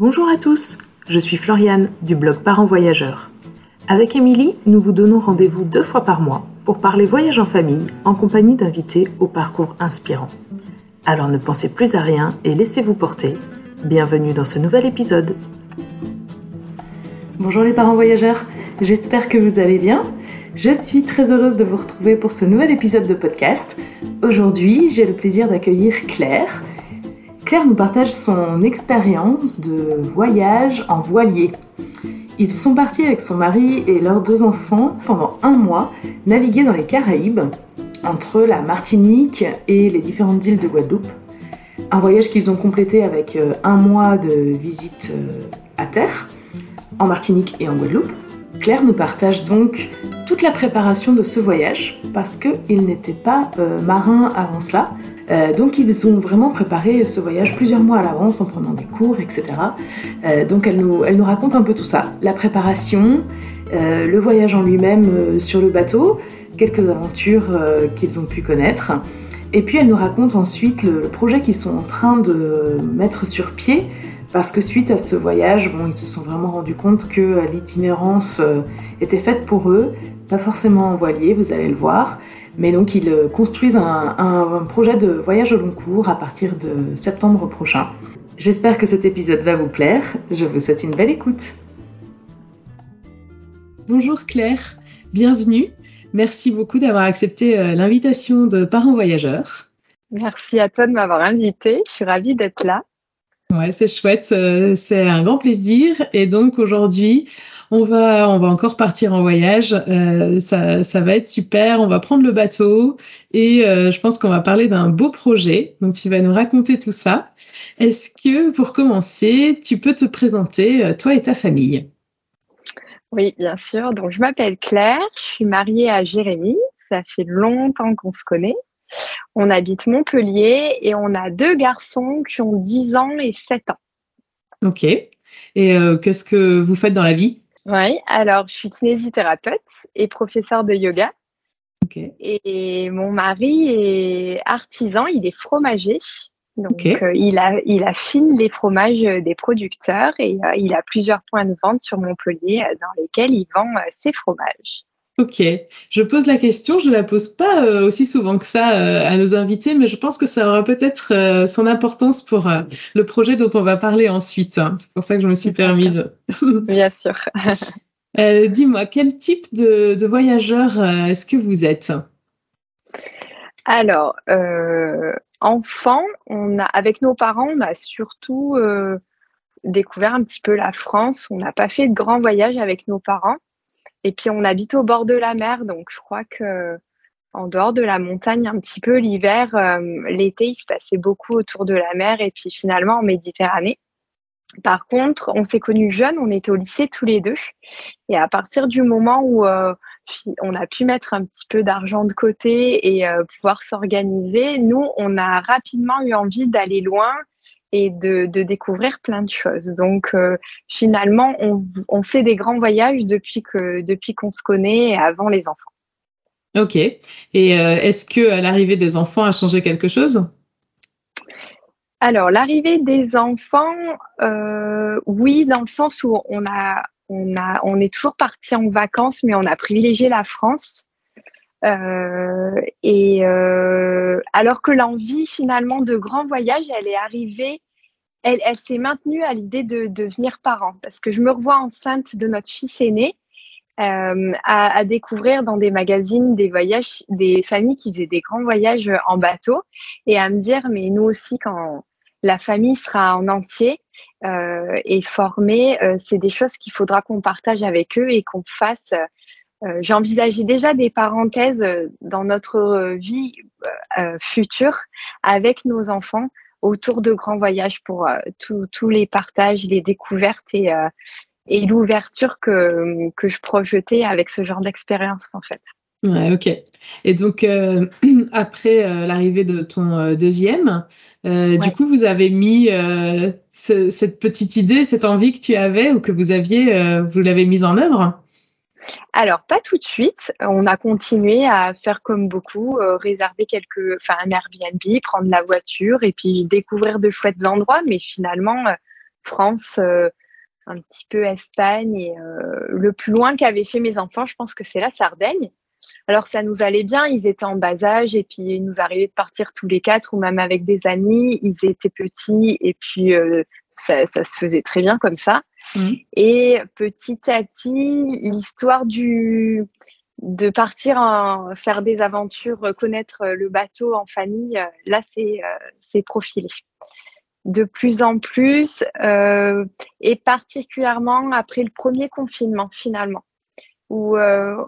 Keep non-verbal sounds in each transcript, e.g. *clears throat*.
Bonjour à tous, je suis Floriane du blog Parents Voyageurs. Avec Émilie, nous vous donnons rendez-vous deux fois par mois pour parler voyage en famille en compagnie d'invités au parcours inspirant. Alors ne pensez plus à rien et laissez-vous porter. Bienvenue dans ce nouvel épisode. Bonjour les parents voyageurs, j'espère que vous allez bien. Je suis très heureuse de vous retrouver pour ce nouvel épisode de podcast. Aujourd'hui, j'ai le plaisir d'accueillir Claire, Claire nous partage son expérience de voyage en voilier. Ils sont partis avec son mari et leurs deux enfants pendant un mois naviguer dans les Caraïbes, entre la Martinique et les différentes îles de Guadeloupe. Un voyage qu'ils ont complété avec euh, un mois de visite euh, à terre, en Martinique et en Guadeloupe. Claire nous partage donc toute la préparation de ce voyage parce qu'ils n'étaient pas euh, marins avant cela. Euh, donc ils ont vraiment préparé ce voyage plusieurs mois à l'avance en prenant des cours, etc. Euh, donc elle nous, raconte un peu tout ça, la préparation, le voyage en lui-même sur le bateau, quelques aventures qu'ils ont pu connaître. Et puis elle nous raconte ensuite le projet qu'ils sont en train de mettre sur pied parce que suite à ce voyage, bon, ils se sont vraiment rendus compte que l'itinérance euh, était faite pour eux, pas forcément en voilier, vous allez le voir, mais donc ils euh, construisent un, un projet de voyage au long cours à partir de septembre prochain. J'espère que cet épisode va vous plaire, je vous souhaite une belle écoute. Bonjour Claire, bienvenue. Merci beaucoup d'avoir accepté euh, l'invitation de Parents Voyageurs. Merci à toi de m'avoir invité, je suis ravie d'être là. Ouais, c'est chouette, euh, c'est un grand plaisir. Et donc aujourd'hui, on va, on va encore partir en voyage. Euh, ça, ça va être super. On va prendre le bateau et euh, je pense qu'on va parler d'un beau projet. Donc tu vas nous raconter tout ça. Est-ce que pour commencer, tu peux te présenter toi et ta famille? Oui, bien sûr. Donc je m'appelle Claire. Je suis mariée à Jérémy. Ça fait longtemps qu'on se connaît. On habite Montpellier et on a deux garçons qui ont 10 ans et 7 ans. Ok. Et euh, qu'est-ce que vous faites dans la vie? Oui, alors je suis kinésithérapeute et professeur de yoga. Et mon mari est artisan, il est fromager. Donc, euh, il, a, il affine les fromages des producteurs et euh, il a plusieurs points de vente sur Montpellier dans lesquels il vend ses fromages. Ok, je pose la question, je ne la pose pas euh, aussi souvent que ça euh, à nos invités, mais je pense que ça aura peut-être euh, son importance pour le projet dont on va parler ensuite. Hein. C'est pour ça que je me suis permise. *laughs* Bien sûr. Dis-moi, quel type de, de voyageur est-ce que vous êtes? Alors, enfant, on a, avec nos parents, on a surtout découvert un petit peu la France. On n'a pas fait de grands voyages avec nos parents. Et puis on habite au bord de la mer, donc je crois que en dehors de la montagne un petit peu l'hiver, euh, l'été il se passait beaucoup autour de la mer et puis finalement en Méditerranée. Par contre, on s'est connus jeunes, on était au lycée tous les deux. Et à partir du moment où euh, on a pu mettre un petit peu d'argent de côté et euh, pouvoir s'organiser, nous, on a rapidement eu envie d'aller loin et de, découvrir plein de choses. Donc euh, finalement, on, fait des grands voyages depuis que depuis qu'on se connaît avant les enfants. Ok. Et euh, est-ce que l'arrivée des enfants a changé quelque chose? Alors l'arrivée des enfants, euh, oui, dans le sens où on a on a on est toujours parti en vacances, mais on a privilégié la France. Euh, et euh, alors que l'envie finalement de grand voyage, elle est arrivée, elle, s'est maintenue à l'idée de, devenir parent. Parce que je me revois enceinte de notre fils aîné, euh, à, à, découvrir dans des magazines des voyages, des familles qui faisaient des grands voyages en bateau, et à me dire, mais nous aussi, quand la famille sera en entier et formée, c'est des choses qu'il faudra qu'on partage avec eux et qu'on fasse euh, j'envisageais déjà des parenthèses euh, dans notre euh, vie future avec nos enfants autour de grands voyages pour tous les partages, les découvertes et, et l'ouverture que, que je projetais avec ce genre d'expérience en fait. Ouais, ok. Et donc, *clears throat* après l'arrivée de ton deuxième, du coup, vous avez mis cette petite idée, cette envie que tu avais ou que vous aviez, vous l'avez mise en œuvre? Alors, pas tout de suite. On a continué à faire comme beaucoup, euh, réserver quelques, enfin, un Airbnb, prendre la voiture et puis découvrir de chouettes endroits. Mais finalement, euh, France, un petit peu Espagne le plus loin qu'avaient fait mes enfants, je pense que c'est la Sardaigne. Alors ça nous allait bien, ils étaient en bas âge et puis il nous arrivait de partir tous les quatre ou même avec des amis. Ils étaient petits et puis ça, se faisait très bien comme ça. Mmh. Et petit à petit, l'histoire de partir faire des aventures, connaître le bateau en famille, là c'est c'est profilé de plus en plus euh, et particulièrement après le premier confinement finalement où euh,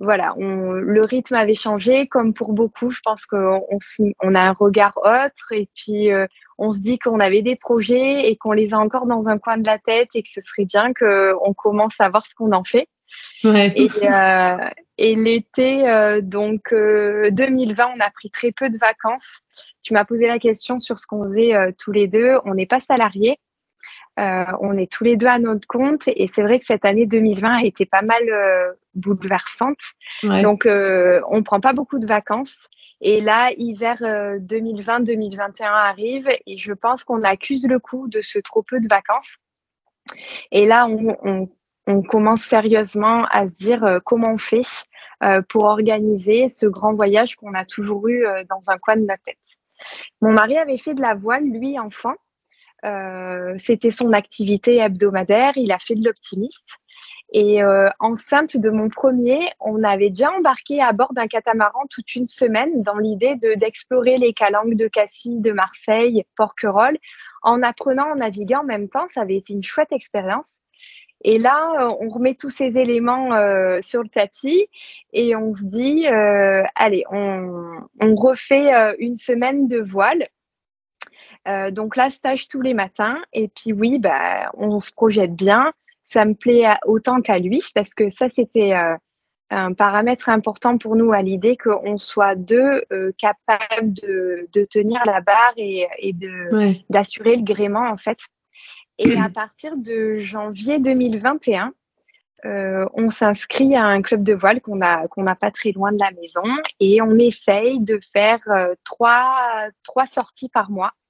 voilà le rythme avait changé comme pour beaucoup je pense qu'on on, a un regard autre et puis euh, on se dit qu'on avait des projets et qu'on les a encore dans un coin de la tête et que ce serait bien qu'on commence à voir ce qu'on en fait et, euh, et l'été, euh, donc 2020, euh, on a pris très peu de vacances. Tu m'as posé la question sur ce qu'on faisait tous les deux. On n'est pas salariés. On est tous les deux à notre compte et c'est vrai que cette année 2020 a été pas mal bouleversante. Donc, on prend pas beaucoup de vacances. Et là, hiver 2020-2021 arrive et je pense qu'on accuse le coup de ce trop peu de vacances. Et là, on, on, on commence sérieusement à se dire euh, comment on fait euh, pour organiser ce grand voyage qu'on a toujours eu euh, dans un coin de la tête. Mon mari avait fait de la voile, lui, enfant. C'était son activité hebdomadaire. Il a fait de l'optimiste. Et enceinte de mon premier, on avait déjà embarqué à bord d'un catamaran toute une semaine dans l'idée d'explorer les calanques de Cassis, de Marseille, Porquerolles, en apprenant à naviguer en même temps. Ça avait été une chouette expérience. Et là, euh, on remet tous ces éléments euh, sur le tapis et on se dit, euh, allez, on, refait une semaine de voile. Donc là, stage tous les matins. Et puis oui, bah, on se projette bien. Ça me plaît autant qu'à lui parce que ça, c'était un paramètre important pour nous à l'idée qu'on soit deux capables de, tenir la barre et, d'assurer le gréement en fait. Et à partir de janvier 2021, euh, on s'inscrit à un club de voile qu'on a qu'on n'a pas très loin de la maison et on essaye de faire euh, trois trois sorties par mois euh,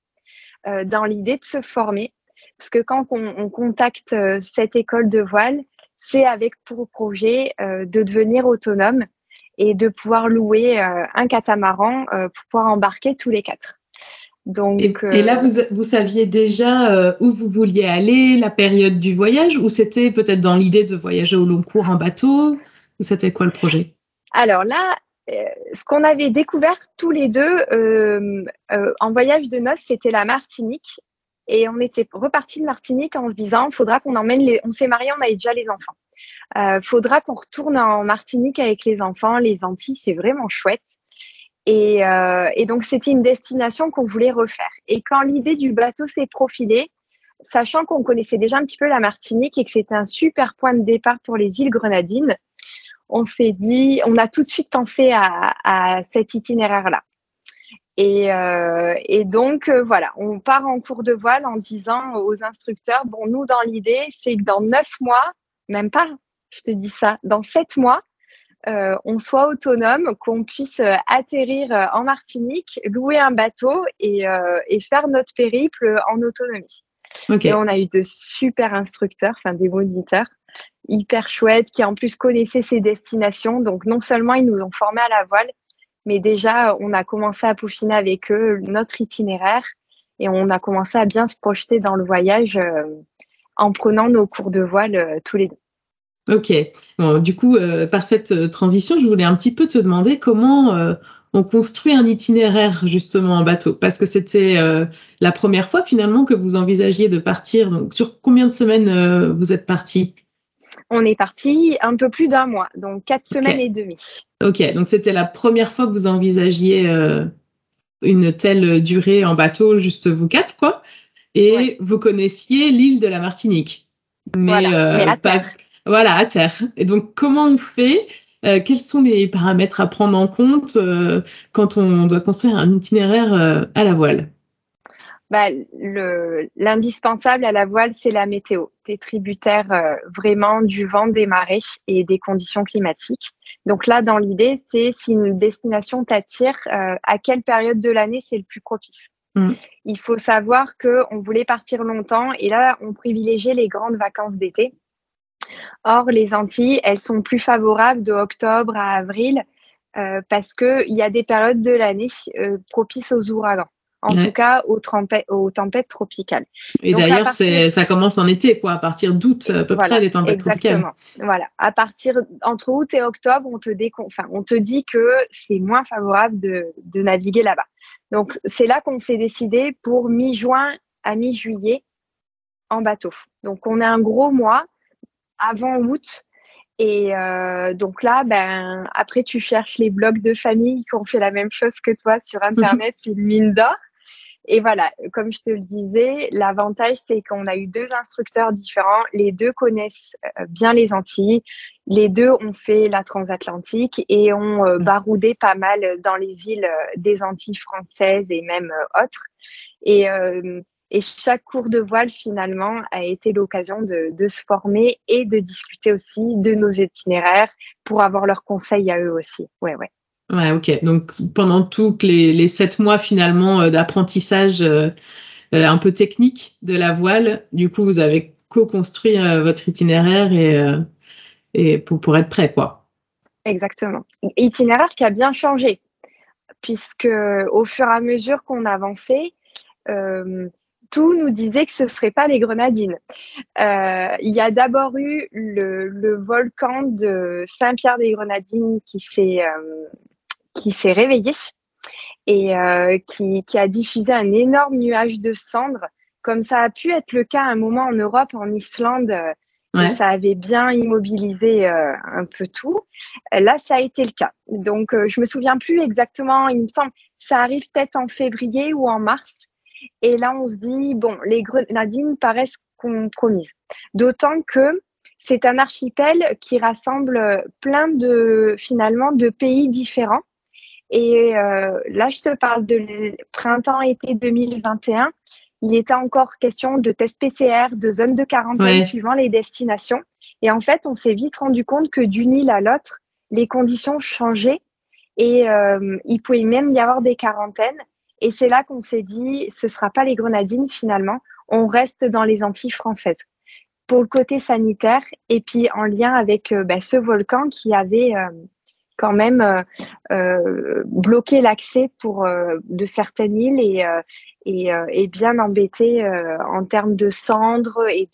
dans l'idée de se former parce que quand on, contacte cette école de voile, c'est avec pour projet de devenir autonome et de pouvoir louer un catamaran pour pouvoir embarquer tous les quatre. Donc, et, là, euh, vous, vous saviez déjà euh, où vous vouliez aller, la période du voyage, ou c'était peut-être dans l'idée de voyager au long cours en bateau Ou c'était quoi le projet? Alors là, euh, ce qu'on avait découvert tous les deux en voyage de noces, c'était la Martinique. Et on était reparti de Martinique en se disant, faudra qu'on emmène les. On s'est mariés, on avait déjà les enfants. Euh, faudra qu'on retourne en Martinique avec les enfants. Les Antilles, c'est vraiment chouette. Euh, et, donc, c'était une destination qu'on voulait refaire. Et quand l'idée du bateau s'est profilée, sachant qu'on connaissait déjà un petit peu la Martinique et que c'était un super point de départ pour les îles Grenadines, on s'est dit, on a tout de suite pensé à, cet itinéraire-là. Et, euh, donc, euh, voilà, on part en cours de voile en disant aux instructeurs, bon, nous, dans l'idée, c'est que dans neuf mois, même pas, je te dis ça, dans sept mois, euh, on soit autonome, qu'on puisse euh, atterrir euh, en Martinique, louer un bateau et, faire notre périple en autonomie. Et on a eu de super instructeurs, enfin des moniteurs, hyper chouettes, qui en plus connaissaient ces destinations. Donc non seulement ils nous ont formés à la voile, mais déjà on a commencé à peaufiner avec eux notre itinéraire et on a commencé à bien se projeter dans le voyage en prenant nos cours de voile tous les deux. Ok. Bon, du coup, euh, parfaite euh, transition. Je voulais un petit peu te demander comment euh, on construit un itinéraire justement en bateau, parce que c'était la première fois finalement que vous envisagiez de partir. Donc, sur combien de semaines vous êtes parti? On est parti un peu plus d'un mois, donc quatre semaines et demie. Ok. Donc c'était la première fois que vous envisagiez une telle durée en bateau, juste vous quatre, quoi. Et vous connaissiez l'île de la Martinique, mais, mais pas voilà, à terre. Et donc, comment on fait euh, Quels sont les paramètres à prendre en compte euh, quand on doit construire un itinéraire euh, à la voile? Bah, L'indispensable à la voile, c'est la météo. Tu es tributaire vraiment du vent, des marées et des conditions climatiques. Donc là, dans l'idée, c'est si une destination t'attire, à quelle période de l'année c'est le plus propice? Mm. Il faut savoir qu'on voulait partir longtemps et là, on privilégiait les grandes vacances d'été. Or, les Antilles, elles sont plus favorables de octobre à avril euh, parce qu'il y a des périodes de l'année euh, propices aux ouragans. En tout cas, aux, aux, tempêtes tropicales. Et d'ailleurs, ça commence en été, quoi, à partir d'août, à peu près, les tempêtes exactement. Voilà. À partir entre août et octobre, on te, enfin, on te dit que c'est moins favorable de, de naviguer là-bas. Donc, c'est là qu'on s'est décidé pour mi-juin à mi-juillet en bateau. Donc, on a un gros mois avant août et euh, donc là, ben, après, tu cherches les blogs de famille qui ont fait la même chose que toi sur Internet, c'est une mine d'or. Et voilà, comme je te le disais, l'avantage, c'est qu'on a eu deux instructeurs différents. Les deux connaissent euh, bien les Antilles. Les deux ont fait la transatlantique et ont euh, baroudé pas mal dans les îles des Antilles françaises et même autres. Et et chaque cours de voile, finalement, a été l'occasion de, se former et de discuter aussi de nos itinéraires pour avoir leurs conseils à eux aussi. Ouais, ouais. Ouais, ok. Donc, pendant tous les, sept mois, finalement, euh, d'apprentissage euh, euh, un peu technique de la voile, du coup, vous avez co-construit votre itinéraire et, pour, être prêt, quoi. Exactement. Itinéraire qui a bien changé, puisque au fur et à mesure qu'on avançait, tout nous disait que ce ne serait pas les grenadines. Il y a d'abord eu le, volcan de Saint-Pierre-des-Grenadines qui s'est réveillé et euh, qui, a diffusé un énorme nuage de cendres, comme ça a pu être le cas à un moment en Europe, en Islande. ça avait bien immobilisé un peu tout. Là, ça a été le cas. Donc, je me souviens plus exactement. Il me semble, ça arrive peut-être en février ou en mars. Et là, on se dit, bon, les grenadines paraissent compromises. D'autant que c'est un archipel qui rassemble plein de, finalement, de pays différents. Et euh, là, je te parle de printemps-été 2021. Il était encore question de tests PCR, de zones de quarantaine suivant les destinations. Et en fait, on s'est vite rendu compte que d'une île à l'autre, les conditions changeaient et euh, il pouvait même y avoir des quarantaines. Et c'est là qu'on s'est dit, ce ne sera pas les grenadines finalement, on reste dans les Antilles françaises pour le côté sanitaire et puis en lien avec euh, bah, ce volcan qui avait euh, quand même euh, bloqué l'accès pour de certaines îles et, et, bien embêté en termes de cendres et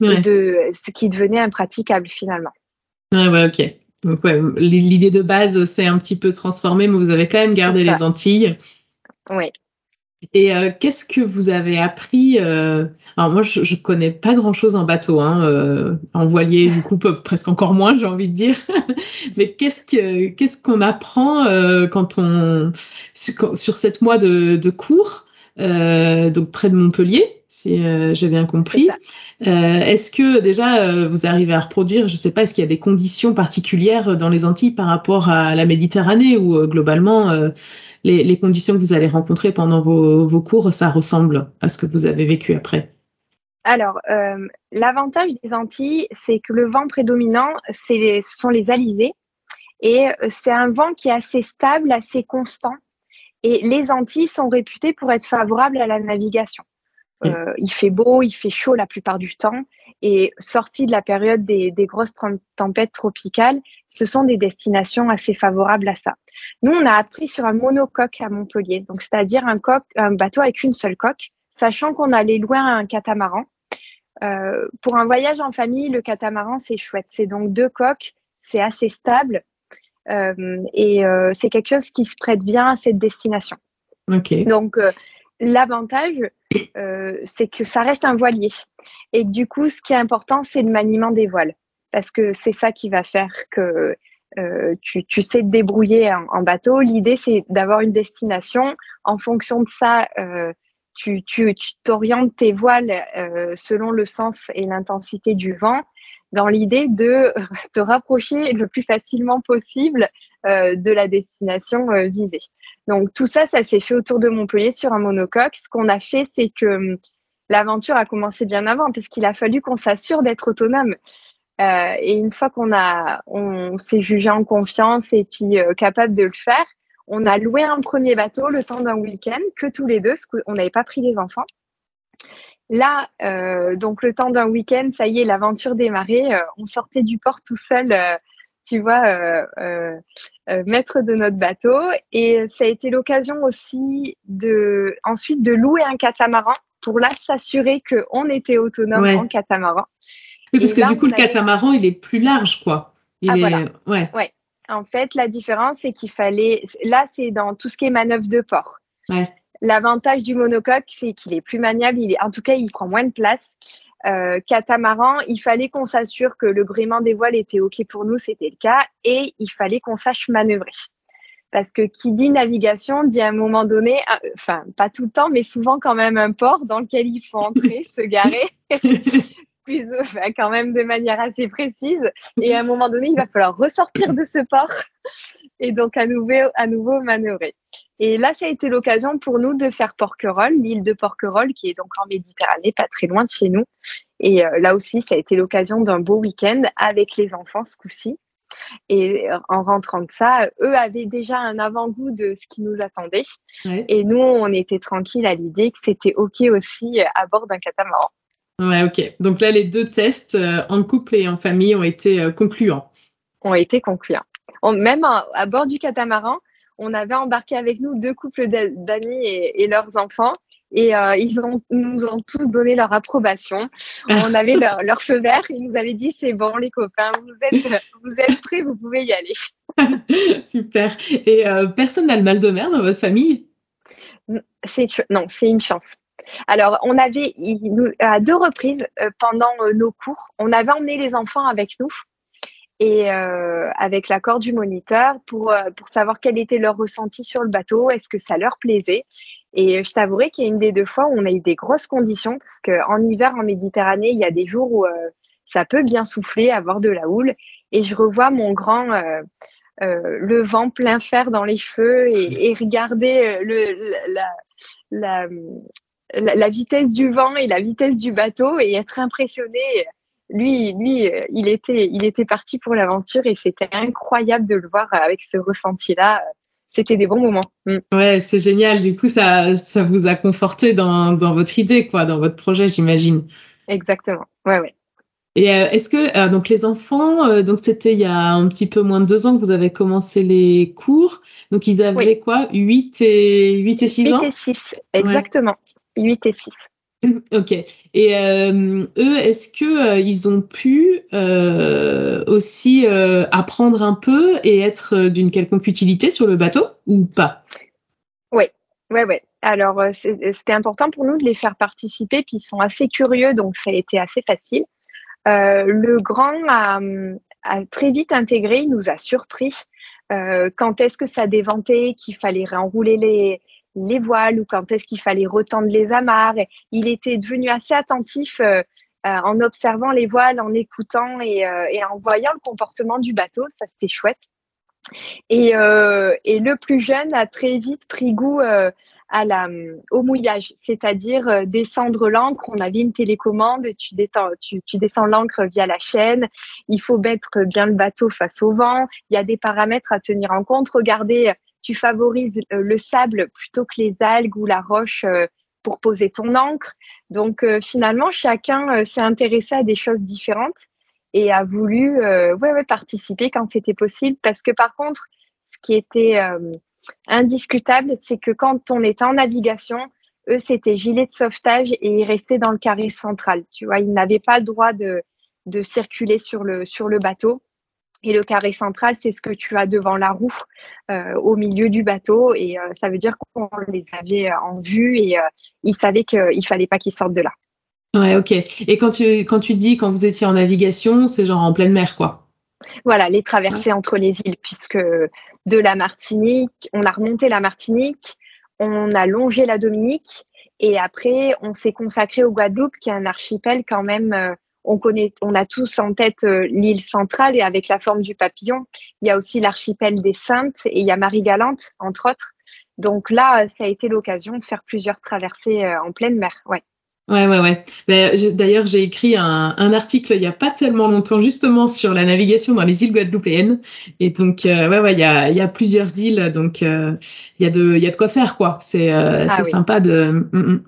de, de ce qui devenait impraticable finalement. Ouais, ouais, ok. Donc ouais, l'idée de base s'est un petit peu transformée, mais vous avez quand même gardé les Antilles. Oui. Et euh, qu'est-ce que vous avez appris euh, Alors moi, je, ne connais pas grand-chose en bateau, hein, euh, en voilier, du coup, presque encore moins, j'ai envie de dire. *laughs* Mais qu'est-ce que qu'est-ce qu'on apprend quand on sur, sept mois de, de cours, donc près de Montpellier, si j'ai bien compris. est-ce que déjà vous arrivez à reproduire, je ne sais pas, est-ce qu'il y a des conditions particulières dans les Antilles par rapport à la Méditerranée ou globalement les, conditions que vous allez rencontrer pendant vos, cours, ça ressemble à ce que vous avez vécu après alors, euh, l'avantage des Antilles, c'est que le vent prédominant, ce sont les alizés. Et euh, c'est un vent qui est assez stable, assez constant. Et les Antilles sont réputées pour être favorables à la navigation. Euh, il fait beau, il fait chaud la plupart du temps. Et sorti de la période des, grosses tempêtes tropicales, ce sont des destinations assez favorables à ça. Nous, on a appris sur un monocoque à Montpellier, donc c'est-à-dire un, un bateau avec une seule coque, sachant qu'on allait loin à un catamaran. Euh, pour un voyage en famille, le catamaran, c'est chouette. C'est donc deux coques, c'est assez stable euh, et c'est quelque chose qui se prête bien à cette destination. Okay. Donc, L'avantage, euh, c'est que ça reste un voilier. Et du coup, ce qui est important, c'est le maniement des voiles. Parce que c'est ça qui va faire que euh, tu, sais te débrouiller en, bateau. L'idée, c'est d'avoir une destination. En fonction de ça, euh, tu t'orientes tes voiles selon le sens et l'intensité du vent dans l'idée de *laughs* te rapprocher le plus facilement possible de la destination visée. Donc tout ça, ça s'est fait autour de Montpellier sur un monocoque. Ce qu'on a fait, c'est que hum, l'aventure a commencé bien avant parce qu'il a fallu qu'on s'assure d'être autonome. Euh, et une fois qu'on a, on s'est jugé en confiance et puis euh, capable de le faire, on a loué un premier bateau le temps d'un week-end, que tous les deux, parce qu'on n'avait pas pris les enfants. Là, euh, donc le temps d'un week-end, ça y est, l'aventure démarrait. Euh, on sortait du port tout seul, euh, tu vois, maître de notre bateau. Et ça a été l'occasion aussi de ensuite de louer un catamaran pour là s'assurer qu'on était autonome en catamaran. Oui, parce que du coup, le catamaran, il est plus large, quoi. Il ah, est... ouais. ouais. En fait, la différence, c'est qu'il fallait. Là, c'est dans tout ce qui est manœuvre de port. Ouais. L'avantage du monocoque, c'est qu'il est plus maniable. Il est, en tout cas, il prend moins de place. Euh, catamaran, il fallait qu'on s'assure que le gréement des voiles était OK pour nous, c'était le cas, et il fallait qu'on sache manœuvrer. Parce que qui dit navigation dit à un moment donné, euh, enfin pas tout le temps, mais souvent quand même un port dans lequel il faut entrer, *laughs* se garer, *laughs* plus *laughs* enfin, quand même de manière assez précise. Et à un moment donné, il va falloir ressortir de ce port *laughs* et donc à nouveau, à nouveau manœuvrer. Et là, ça a été l'occasion pour nous de faire Porquerolles, l'île de Porquerolles, qui est donc en Méditerranée, pas très loin de chez nous. Et euh, là aussi, ça a été l'occasion d'un beau week-end avec les enfants ce coup-ci. Et euh, en rentrant de ça, eux avaient déjà un avant-goût de ce qui nous attendait. Et nous, on était tranquilles à l'idée que c'était OK aussi à bord d'un catamaran. Ouais, OK. Donc là, les deux tests euh, en couple et en famille ont été concluants. Ont été concluants. même à, bord du catamaran, on avait embarqué avec nous deux couples d'amis et, leurs enfants. Et euh, ils ont, nous ont tous donné leur approbation. On *laughs* avait leur, feu vert. Ils nous avaient dit c'est bon les copains, vous êtes, vous êtes prêts, vous pouvez y aller. *laughs* Super. Et euh, personne n'a le mal de mer dans votre famille? Non, c'est une chance. Alors, on avait, à deux reprises euh, pendant nos cours, on avait emmené les enfants avec nous et euh, avec l'accord du moniteur pour, euh, pour savoir quel était leur ressenti sur le bateau, est-ce que ça leur plaisait. Et je t'avouerai qu'il y a une des deux fois où on a eu des grosses conditions, parce qu'en hiver, en Méditerranée, il y a des jours où euh, ça peut bien souffler, avoir de la houle. Et je revois mon grand euh, euh, le vent plein fer dans les cheveux et, et regarder le, la, la, la, la, vitesse du vent et la vitesse du bateau et être impressionné lui, lui, euh, il était, il était parti pour l'aventure et c'était incroyable de le voir avec ce ressenti-là. C'était des bons moments. Mm. Ouais, c'est génial. Du coup, ça, ça vous a conforté dans, dans votre idée, quoi, dans votre projet, j'imagine. Exactement. Ouais, ouais. Et euh, est-ce que euh, donc les enfants, donc c'était il y a un petit peu moins de deux ans que vous avez commencé les cours, donc ils avaient quoi, 8 et 8 et 6 ans? 8 et 6, exactement. 8 et 6. *laughs* Ok. Et euh, eux, est-ce que euh, ils ont pu euh, aussi apprendre un peu et être d'une quelconque utilité sur le bateau ou pas? Oui, ouais, ouais. Alors c'était important pour nous de les faire participer, puis ils sont assez curieux, donc ça a été assez facile. le grand a, a, très vite intégré, il nous a surpris. quand est-ce que ça déventait, qu'il fallait réenrouler les, les voiles ou quand est-ce qu'il fallait retendre les amarres. il était devenu assez attentif euh, euh, en observant les voiles, en écoutant et, euh, et, en voyant le comportement du bateau. Ça, c'était chouette. Et, et, le plus jeune a très vite pris goût à la, au mouillage, c'est-à-dire descendre l'encre. On avait une télécommande, tu, tu, tu descends l'encre via la chaîne. Il faut mettre bien le bateau face au vent. Il y a des paramètres à tenir en compte. Regardez tu favorises euh, le sable plutôt que les algues ou la roche euh, pour poser ton encre. Donc euh, finalement, chacun s'est intéressé à des choses différentes et a voulu ouais, ouais, participer quand c'était possible. Parce que par contre, ce qui était indiscutable, c'est que quand on était en navigation, eux, c'était gilet de sauvetage et ils restaient dans le carré central. Tu vois, ils n'avaient pas le droit de, circuler sur le, sur le bateau. Et le carré central, c'est ce que tu as devant la roue, euh, au milieu du bateau. Et euh, ça veut dire qu'on les avait euh, en vue et ils savaient qu'il fallait pas qu'ils sortent de là. Ouais, ok. Et quand tu, quand tu dis quand vous étiez en navigation, c'est genre en pleine mer, quoi. Voilà, les traversées entre les îles, puisque de la Martinique, on a remonté la Martinique, on a longé la Dominique, et après, on s'est consacré au Guadeloupe, qui est un archipel quand même on connaît, on a tous en tête euh, l'île centrale et avec la forme du papillon. Il y a aussi l'archipel des Saintes et il y a Marie-Galante, entre autres. Donc là, ça a été l'occasion de faire plusieurs traversées euh, en pleine mer. Ouais. Ouais, ouais, ouais. D'ailleurs, j'ai écrit un, article il n'y a pas tellement longtemps justement sur la navigation dans les îles guadeloupéennes. Et donc, euh, ouais, ouais, il y a, y a, plusieurs îles, donc euh, il y, a de, y a de quoi faire, quoi. C'est euh, ah sympa de. Mm, mm.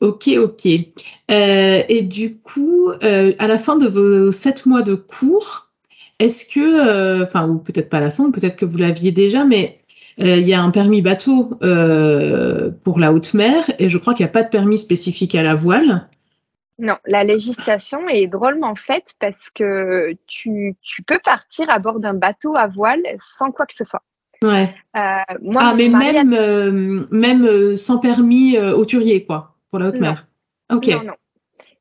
Ok, ok. et du coup, à la fin de vos sept mois de cours, est-ce que, enfin, ou peut-être pas à la fin, peut-être que vous l'aviez déjà, mais euh, il y a un permis bateau euh, pour la haute mer et je crois qu'il n'y a pas de permis spécifique à la voile. Non, la législation est drôlement faite parce que tu, peux partir à bord d'un bateau à voile sans quoi que ce soit. Ouais. Euh, moi, ah, mais même, même sans permis hauturier, quoi, pour la haute mer. Ok. Non, non.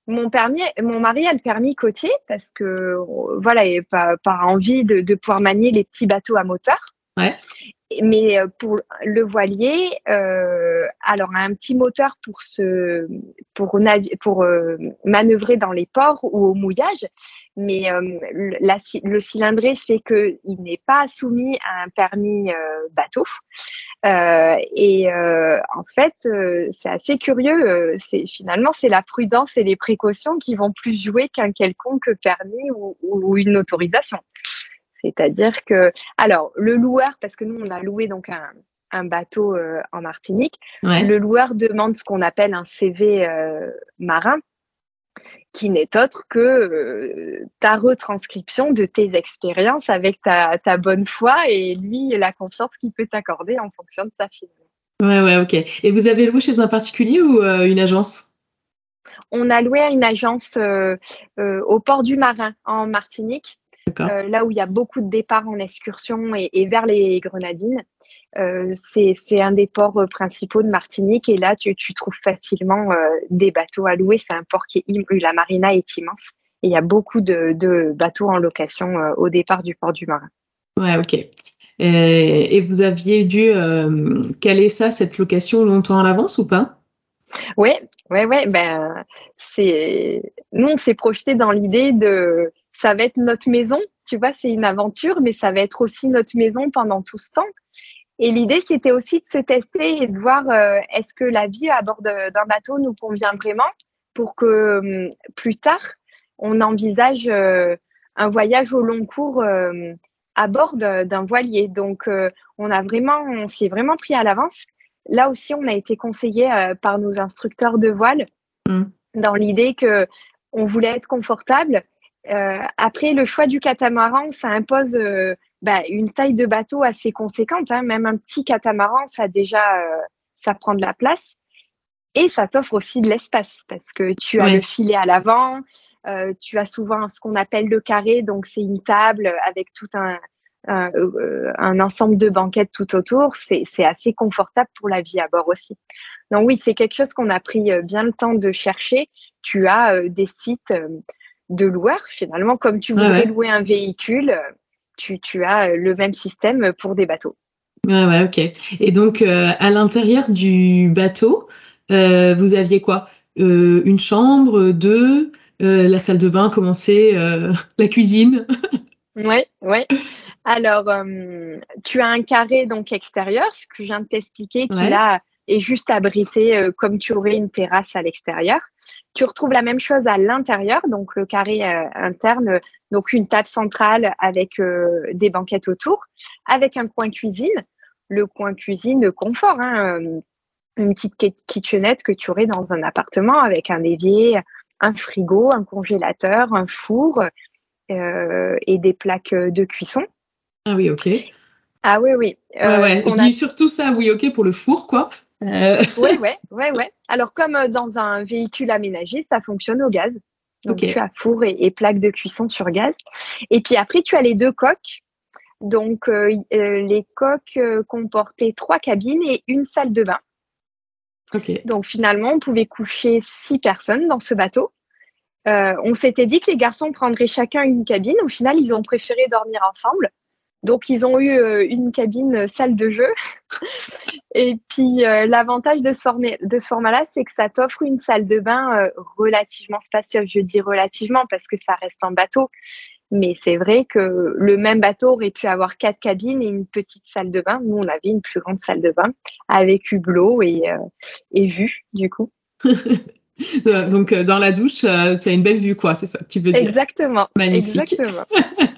Mon permis, mon mari a le permis côtier parce que voilà, il pas, pas envie de, de, pouvoir manier les petits bateaux à moteur. Ouais mais euh, pour le voilier, euh, alors un petit moteur pour se pour, pour euh, manœuvrer dans les ports ou au mouillage, mais euh, la, le cylindré fait qu'il n'est pas soumis à un permis bateau. et en fait, c'est assez curieux. c'est finalement c'est la prudence et les précautions qui vont plus jouer qu'un quelconque permis ou, ou une autorisation. C'est-à-dire que, alors, le loueur, parce que nous, on a loué donc un, bateau euh, en Martinique, le loueur demande ce qu'on appelle un CV euh, marin, qui n'est autre que euh, ta retranscription de tes expériences avec ta, bonne foi et lui, la confiance qu'il peut t'accorder en fonction de sa fille. Ouais, ouais, ok. Et vous avez loué chez un particulier ou une agence? On a loué à une agence au port du Marin en Martinique. Euh, là où il y a beaucoup de départs en excursion et, vers les Grenadines. Euh, c'est un des ports euh, principaux de Martinique et là tu, trouves facilement des bateaux à louer. C'est un port qui est la marina est immense et il y a beaucoup de, bateaux en location au départ du port du Marin. Ouais, ok. Et, vous aviez dû caler ça, cette location, longtemps à l'avance ou pas? Oui, ouais, ouais. Ben, c'est nous on s'est projeté dans l'idée de ça va être notre maison. Tu vois, c'est une aventure, mais ça va être aussi notre maison pendant tout ce temps. Et l'idée, c'était aussi de se tester et de voir euh, est-ce que la vie à bord d'un bateau nous convient vraiment pour que hum, plus tard, on envisage euh, un voyage au long cours euh, à bord d'un voilier. Donc, on a vraiment, on s'y est vraiment pris à l'avance. Là aussi, on a été conseillé par nos instructeurs de voile mmh. dans l'idée que on voulait être confortable après, le choix du catamaran, ça impose euh, bah, une taille de bateau assez conséquente. Hein. Même un petit catamaran, ça déjà, euh, ça prend de la place. Et ça t'offre aussi de l'espace parce que tu as le filet à l'avant, tu as souvent ce qu'on appelle le carré, donc c'est une table avec tout un, un, ensemble de banquettes tout autour. C'est assez confortable pour la vie à bord aussi. Donc oui, c'est quelque chose qu'on a pris bien le temps de chercher. Tu as des sites de loueur, finalement, comme tu voudrais louer un véhicule, tu, as le même système pour des bateaux. Ouais, ouais, ok. Et donc, euh, à l'intérieur du bateau, euh, vous aviez quoi? Euh, Une chambre, deux, la salle de bain, comment c'est, *laughs* la cuisine? Oui, oui. Alors, tu as un carré donc extérieur, ce que je viens de t'expliquer, qui là est juste abrité comme tu aurais une terrasse à l'extérieur. Tu retrouves la même chose à l'intérieur, donc le carré euh, interne, donc une table centrale avec euh, des banquettes autour, avec un coin cuisine, le coin cuisine de confort, hein, euh, une petite kitchenette que tu aurais dans un appartement avec un évier, un frigo, un congélateur, un four et des plaques de cuisson. Ah oui, ok. Ah oui, oui. Je dis surtout ça, oui, ok, pour le four, quoi. Oui, oui, oui, oui. Alors, comme euh, dans un véhicule aménagé, ça fonctionne au gaz. Donc, tu as four et, et, plaque de cuisson sur gaz. Et puis après, tu as les deux coques. Donc, euh, euh, les coques comportaient trois cabines et une salle de bain. Donc, finalement, on pouvait coucher six personnes dans ce bateau. on s'était dit que les garçons prendraient chacun une cabine. Au final, ils ont préféré dormir ensemble. Donc, ils ont eu euh, une cabine euh, salle de jeu. *laughs* et puis, euh, l'avantage de ce, de ce format-là, c'est que ça t'offre une salle de bain relativement spacieuse. Je dis relativement parce que ça reste un bateau. Mais c'est vrai que le même bateau aurait pu avoir quatre cabines et une petite salle de bain. Nous, on avait une plus grande salle de bain avec hublot et, et vue, du coup. *laughs* Donc, dans la douche, tu as une belle vue, quoi, c'est ça que tu veux dire Exactement. Magnifique. Exactement. *laughs*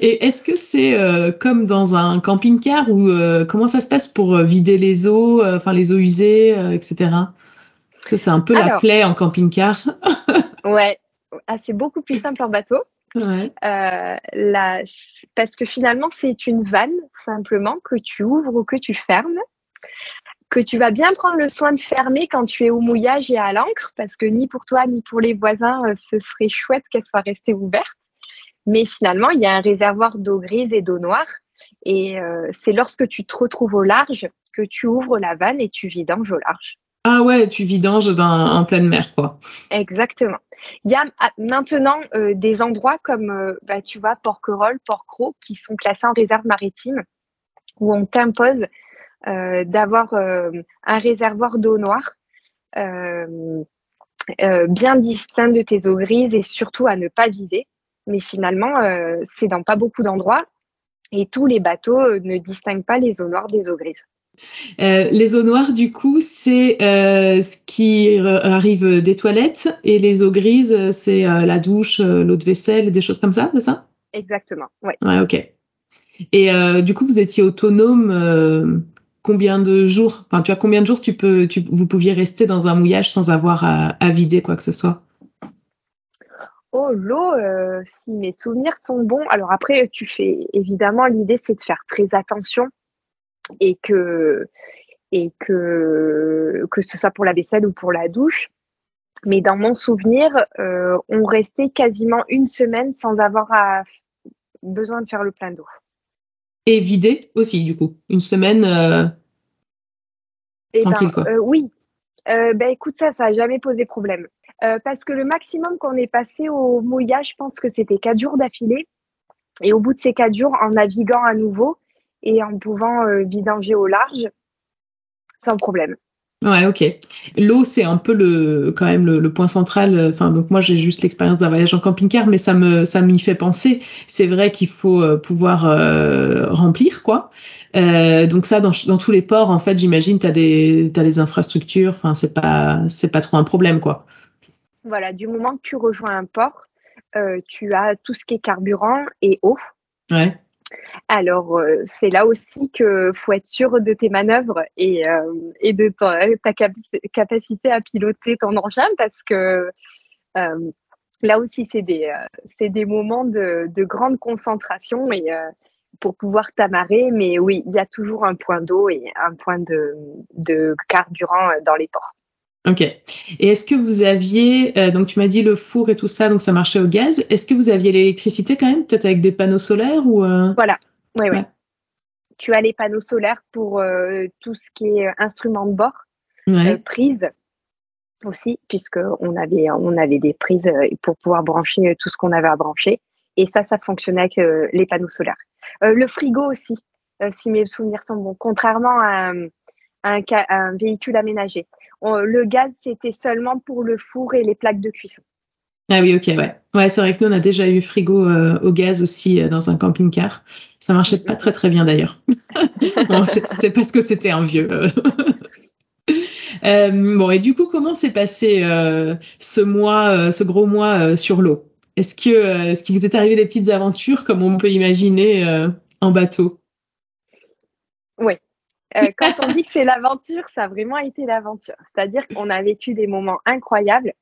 Et est-ce que c'est comme dans un camping-car ou comment ça se passe pour vider les eaux, enfin les eaux usées, etc. C'est un peu la plaie en camping-car. *laughs* ouais, ah, c'est beaucoup plus simple en bateau. *laughs* Ouais. Euh, parce que finalement, c'est une vanne simplement que tu ouvres ou que tu fermes, que tu vas bien prendre le soin de fermer quand tu es au mouillage et à l'encre, parce que ni pour toi ni pour les voisins, euh, ce serait chouette qu'elle soit restée ouverte. Mais finalement, il y a un réservoir d'eau grise et d'eau noire. Et euh, c'est lorsque tu te retrouves au large que tu ouvres la vanne et tu vidanges au large. Ah ouais, tu vidanges en pleine mer, quoi. Exactement. Il y a ah, maintenant euh, des endroits comme, euh, bah, tu vois, Porquerolles, Porquerolles, qui sont classés en réserve maritime, où on t'impose d'avoir un réservoir d'eau noire bien distinct de tes eaux grises et surtout à ne pas vider. Mais finalement, c'est dans pas beaucoup d'endroits et tous les bateaux ne distinguent pas les eaux noires des eaux grises. Euh, les eaux noires, du coup, c'est euh, ce qui arrive des toilettes et les eaux grises, c'est euh, la douche, l'eau de vaisselle, des choses comme ça, c'est ça? Exactement, oui. Ouais, ok. Et du coup, vous étiez autonome combien de jours? Enfin, tu as combien de jours tu peux, tu, vous pouviez rester dans un mouillage sans avoir à, vider quoi que ce soit? Oh, l'eau, si mes souvenirs sont bons. Alors après, tu fais évidemment, l'idée c'est de faire très attention et que et que que ce soit pour la vaisselle ou pour la douche. Mais dans mon souvenir, euh, on restait quasiment une semaine sans avoir besoin de faire le plein d'eau. Et vider aussi, du coup, une semaine euh, eh ben, tranquille quoi. Euh, oui. ben écoute ça, ça n'a jamais posé problème. Parce que le maximum qu'on est passé au mouillage, je pense que c'était quatre jours d'affilée. Et au bout de ces quatre jours, en naviguant à nouveau, et en pouvant euh, vidanger au large sans problème. Ouais, ok. L'eau, c'est un peu le, quand même le, point central. Enfin, donc moi, j'ai juste l'expérience d'un voyage en camping-car, mais ça me, ça m'y fait penser. C'est vrai qu'il faut euh, pouvoir euh, remplir, quoi. donc ça, dans, dans, tous les ports, en fait, j'imagine, t'as des, as les infrastructures. Enfin, c'est pas, c'est pas trop un problème, quoi. Voilà, du moment que tu rejoins un port, tu as tout ce qui est carburant et eau. Ouais. Alors, euh, c'est là aussi qu'il faut être sûr de tes manœuvres et, euh, de ta, capacité à piloter ton engin parce que euh, là aussi, c'est des, des, moments de, grande concentration et, pour pouvoir t'amarrer. Mais oui, il y a toujours un point d'eau et un point de, de carburant dans les ports. Ok. Et est-ce que vous aviez, donc tu m'as dit le four et tout ça, donc ça marchait au gaz. Est-ce que vous aviez l'électricité quand même, peut-être avec des panneaux solaires ou Voilà, oui, oui. Tu as les panneaux solaires pour euh, tout ce qui est instruments de bord, euh, prises aussi, puisqu'on avait, on avait des prises euh, pour pouvoir brancher tout ce qu'on avait à brancher. Et ça, ça fonctionnait avec les panneaux solaires. le frigo aussi, si mes souvenirs sont bons, contrairement à, un, véhicule aménagé. Le gaz, c'était seulement pour le four et les plaques de cuisson. Ah oui, ok, ouais. Ouais, c'est vrai que nous, on a déjà eu frigo euh, au gaz aussi euh, dans un camping-car. Ça marchait pas très très bien d'ailleurs. *laughs* bon, c'est parce que c'était un vieux. *laughs* Euh, bon, et du coup, comment s'est passé ce mois, ce gros mois sur l'eau? Est-ce que, est-ce qu'il vous est arrivé des petites aventures comme on peut imaginer en bateau? Oui. Quand on dit que c'est l'aventure, ça a vraiment été l'aventure. C'est-à-dire qu'on a vécu des moments incroyables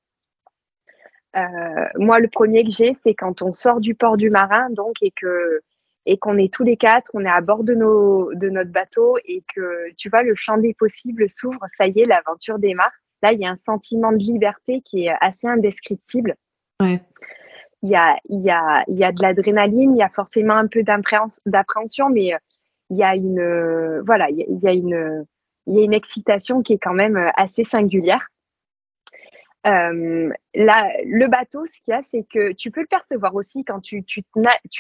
euh, moi, le premier que j'ai, c'est quand on sort du port du marin, donc, et que et qu'on est tous les quatre, on est à bord de, nos, de notre bateau et que, tu vois, le champ des possibles s'ouvre, ça y est, l'aventure démarre. Là, il y a un sentiment de liberté qui est assez indescriptible. Ouais. Il y a, il y a, il y a de l'adrénaline, il y a forcément un peu d'appréhension, mais il y a une, voilà, il y a une, il y a une excitation qui est quand même assez singulière. Euh, le bateau, ce qu'il y a, c'est que tu peux le percevoir aussi quand tu, tu,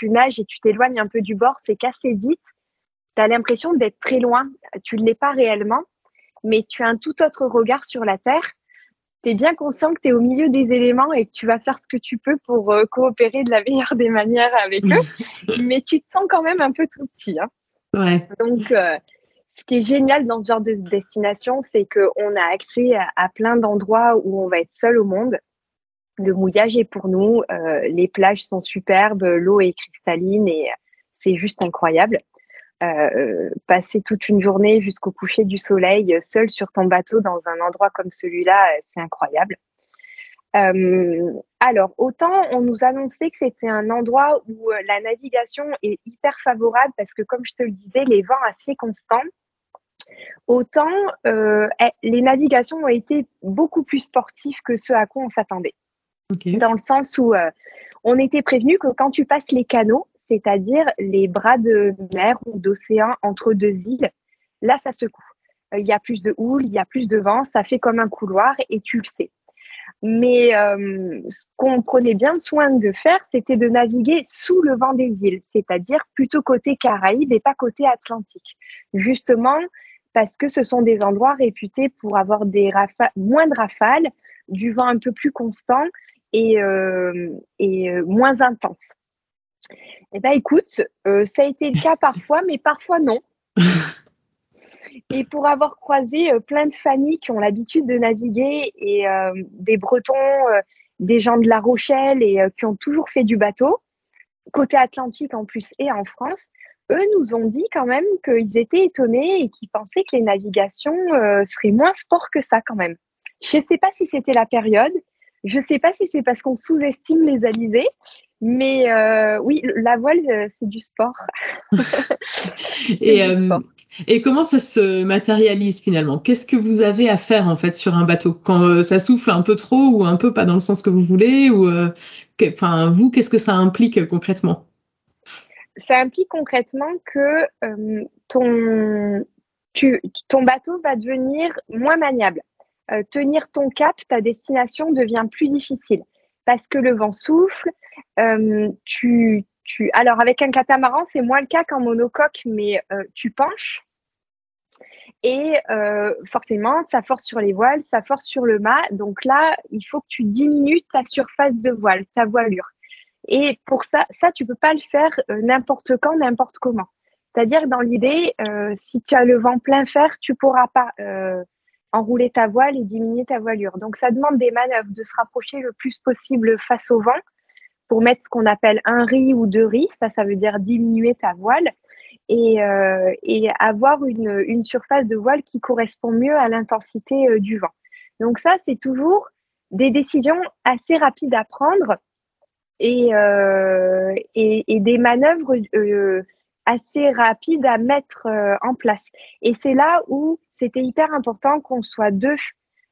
nages et tu t'éloignes un peu du bord, c'est qu'assez vite, tu as l'impression d'être très loin. Tu ne l'es pas réellement, mais tu as un tout autre regard sur la Terre. Tu es bien conscient que tu es au milieu des éléments et que tu vas faire ce que tu peux pour euh, coopérer de la meilleure des manières avec eux, mais tu te sens quand même un peu tout petit. Hein. Ouais. Donc, euh, ce qui est génial dans ce genre de destination, c'est qu'on a accès à, plein d'endroits où on va être seul au monde. Le mouillage est pour nous, euh, les plages sont superbes, l'eau est cristalline et c'est juste incroyable. Euh, passer toute une journée jusqu'au coucher du soleil seul sur ton bateau dans un endroit comme celui-là, c'est incroyable. Euh, alors, autant on nous annonçait que c'était un endroit où euh, la navigation est hyper favorable parce que, comme je te le disais, les vents assez constants, autant euh, eh, les navigations ont été beaucoup plus sportives que ce à quoi on s'attendait. Dans le sens où on était prévenu que quand tu passes les canaux, c'est-à-dire les bras de mer ou d'océan entre deux îles, là, ça secoue. Il y a plus de houle, il y a plus de vent, ça fait comme un couloir et tu le sais. Mais euh, ce qu'on prenait bien soin de faire, c'était de naviguer sous le vent des îles, c'est-à-dire plutôt côté Caraïbes et pas côté Atlantique. Justement parce que ce sont des endroits réputés pour avoir des moins de rafales, du vent un peu plus constant et, euh, et euh, moins intense. Eh bien, écoute, ça a été le cas *laughs* parfois, mais parfois non. *laughs* Et pour avoir croisé euh, plein de familles qui ont l'habitude de naviguer et euh, des Bretons, euh, des gens de La Rochelle et qui ont toujours fait du bateau, côté Atlantique en plus et en France, eux nous ont dit quand même qu'ils étaient étonnés et qu'ils pensaient que les navigations seraient moins sport que ça quand même. Je ne sais pas si c'était la période, je ne sais pas si c'est parce qu'on sous-estime les alizés, mais euh, oui, la voile, c'est du sport. *laughs* et, euh, et, comment ça se matérialise finalement? Qu'est-ce que vous avez à faire en fait sur un bateau? Quand ça souffle un peu trop ou un peu pas dans le sens que vous voulez ou enfin vous, qu'est-ce que ça implique concrètement? Ça implique concrètement que ton tu, ton bateau va devenir moins maniable. tenir ton cap, ta destination devient plus difficile parce que le vent souffle. Euh, tu, Alors, avec un catamaran, c'est moins le cas qu'en monocoque, mais euh, tu penches. Et euh, forcément, ça force sur les voiles, ça force sur le mât. Donc là, il faut que tu diminues ta surface de voile, ta voilure. Et pour ça, ça, tu peux pas le faire n'importe quand, n'importe comment. C'est-à-dire, dans l'idée, si tu as le vent plein fer, tu pourras pas enrouler ta voile et diminuer ta voilure. Donc ça demande des manœuvres, de se rapprocher le plus possible face au vent pour mettre ce qu'on appelle un riz ou deux riz, ça ça veut dire diminuer ta voile et, euh, avoir une, surface de voile qui correspond mieux à l'intensité euh, du vent. Donc ça c'est toujours des décisions assez rapides à prendre et, euh, et des manœuvres assez rapides à mettre en place. Et c'est là où c'était hyper important qu'on soit deux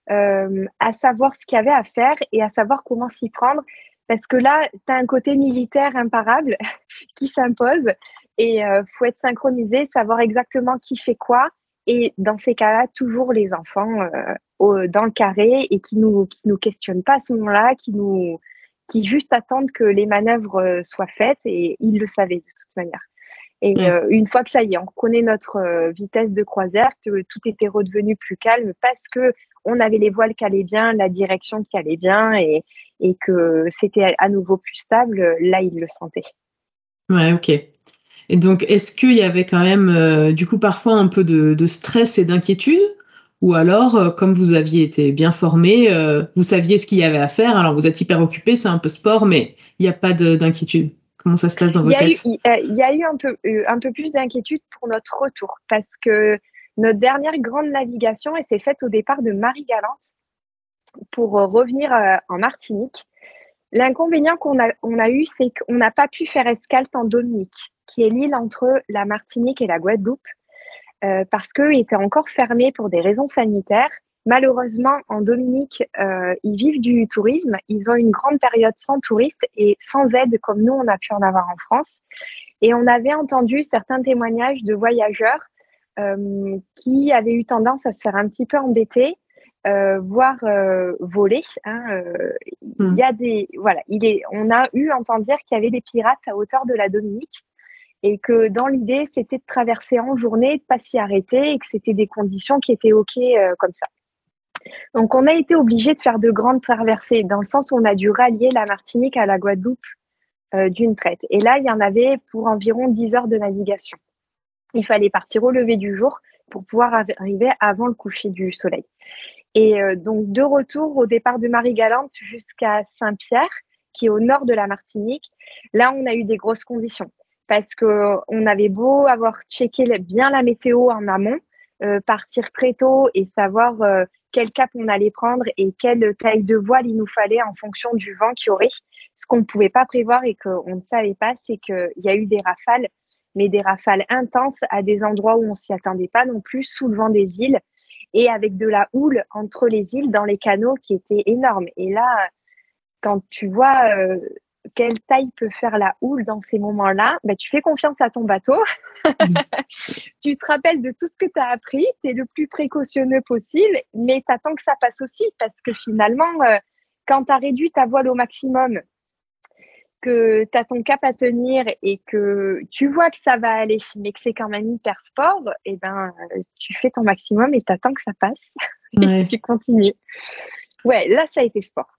à savoir ce qu'il y avait à faire et à savoir comment s'y prendre. Parce que là, tu as un côté militaire imparable *laughs* qui s'impose et il euh, faut être synchronisé, savoir exactement qui fait quoi. Et dans ces cas-là, toujours les enfants euh, dans le carré et qui nous, qui nous questionnent pas à ce moment-là, qui nous, qui juste attendent que les manœuvres soient faites et ils le savaient de toute manière. Et euh, une fois que ça y est, on connaît notre euh, vitesse de croisière, que tout était redevenu plus calme parce que on avait les voiles qui allaient bien, la direction qui allait bien et, et que c'était à nouveau plus stable, là, il le sentait. Ouais, ok. Et donc, est-ce qu'il y avait quand même, euh, du coup, parfois un peu de, de stress et d'inquiétude? Ou alors, comme vous aviez été bien formé, vous saviez ce qu'il y avait à faire, alors vous êtes hyper occupé, c'est un peu sport, mais il n'y a pas d'inquiétude Comment ça se passe dans vos têtes? Il y a eu un peu, euh, un peu plus d'inquiétude pour notre retour parce que notre dernière grande navigation, s'est faite au départ de Marie-Galante pour euh, revenir euh, en Martinique. L'inconvénient qu'on a, eu, c'est qu'on n'a pas pu faire escale en Dominique, qui est l'île entre la Martinique et la Guadeloupe, parce qu'eux étaient encore fermés pour des raisons sanitaires. Malheureusement, en Dominique, euh, ils vivent du tourisme. Ils ont une grande période sans touristes et sans aide comme nous, on a pu en avoir en France. Et on avait entendu certains témoignages de voyageurs euh, qui avaient eu tendance à se faire un petit peu embêter, euh, voire voler. Hein, Il y a des, voilà, on a eu entendu dire qu'il y avait des pirates à hauteur de la Dominique et que dans l'idée, c'était de traverser en journée, de pas s'y arrêter et que c'était des conditions qui étaient OK comme ça. Donc, on a été obligé de faire de grandes traversées, dans le sens où on a dû rallier la Martinique à la Guadeloupe euh, d'une traite. Et là, il y en avait pour environ 10 heures de navigation. Il fallait partir au lever du jour, pour pouvoir arriver avant le coucher du soleil. Et donc, de retour au départ de Marie-Galante jusqu'à Saint-Pierre, qui est au nord de la Martinique, là, on a eu des grosses conditions parce qu'on avait beau avoir checké bien la météo en amont, euh, partir très tôt et savoir euh, quel cap on allait prendre et quelle taille de voile il nous fallait en fonction du vent qu'il aurait. Ce qu'on ne pouvait pas prévoir et qu'on ne savait pas, c'est qu'il y a eu des rafales, mais des rafales intenses à des endroits où on s'y attendait pas non plus, sous le vent des îles et avec de la houle entre les îles dans les canaux qui étaient énormes. Et là, quand tu vois euh, quelle taille peut faire la houle dans ces moments-là, bah, tu fais confiance à ton bateau. *laughs* tu te rappelles de tout ce que tu as appris, tu es le plus précautionneux possible, mais tu attends que ça passe aussi parce que finalement, euh, quand tu as réduit ta voile au maximum, que tu as ton cap à tenir et que tu vois que ça va aller, mais que c'est quand même hyper sport, et eh ben, tu fais ton maximum et tu attends que ça passe *laughs* et tu continues. Ouais, là, ça a été sport.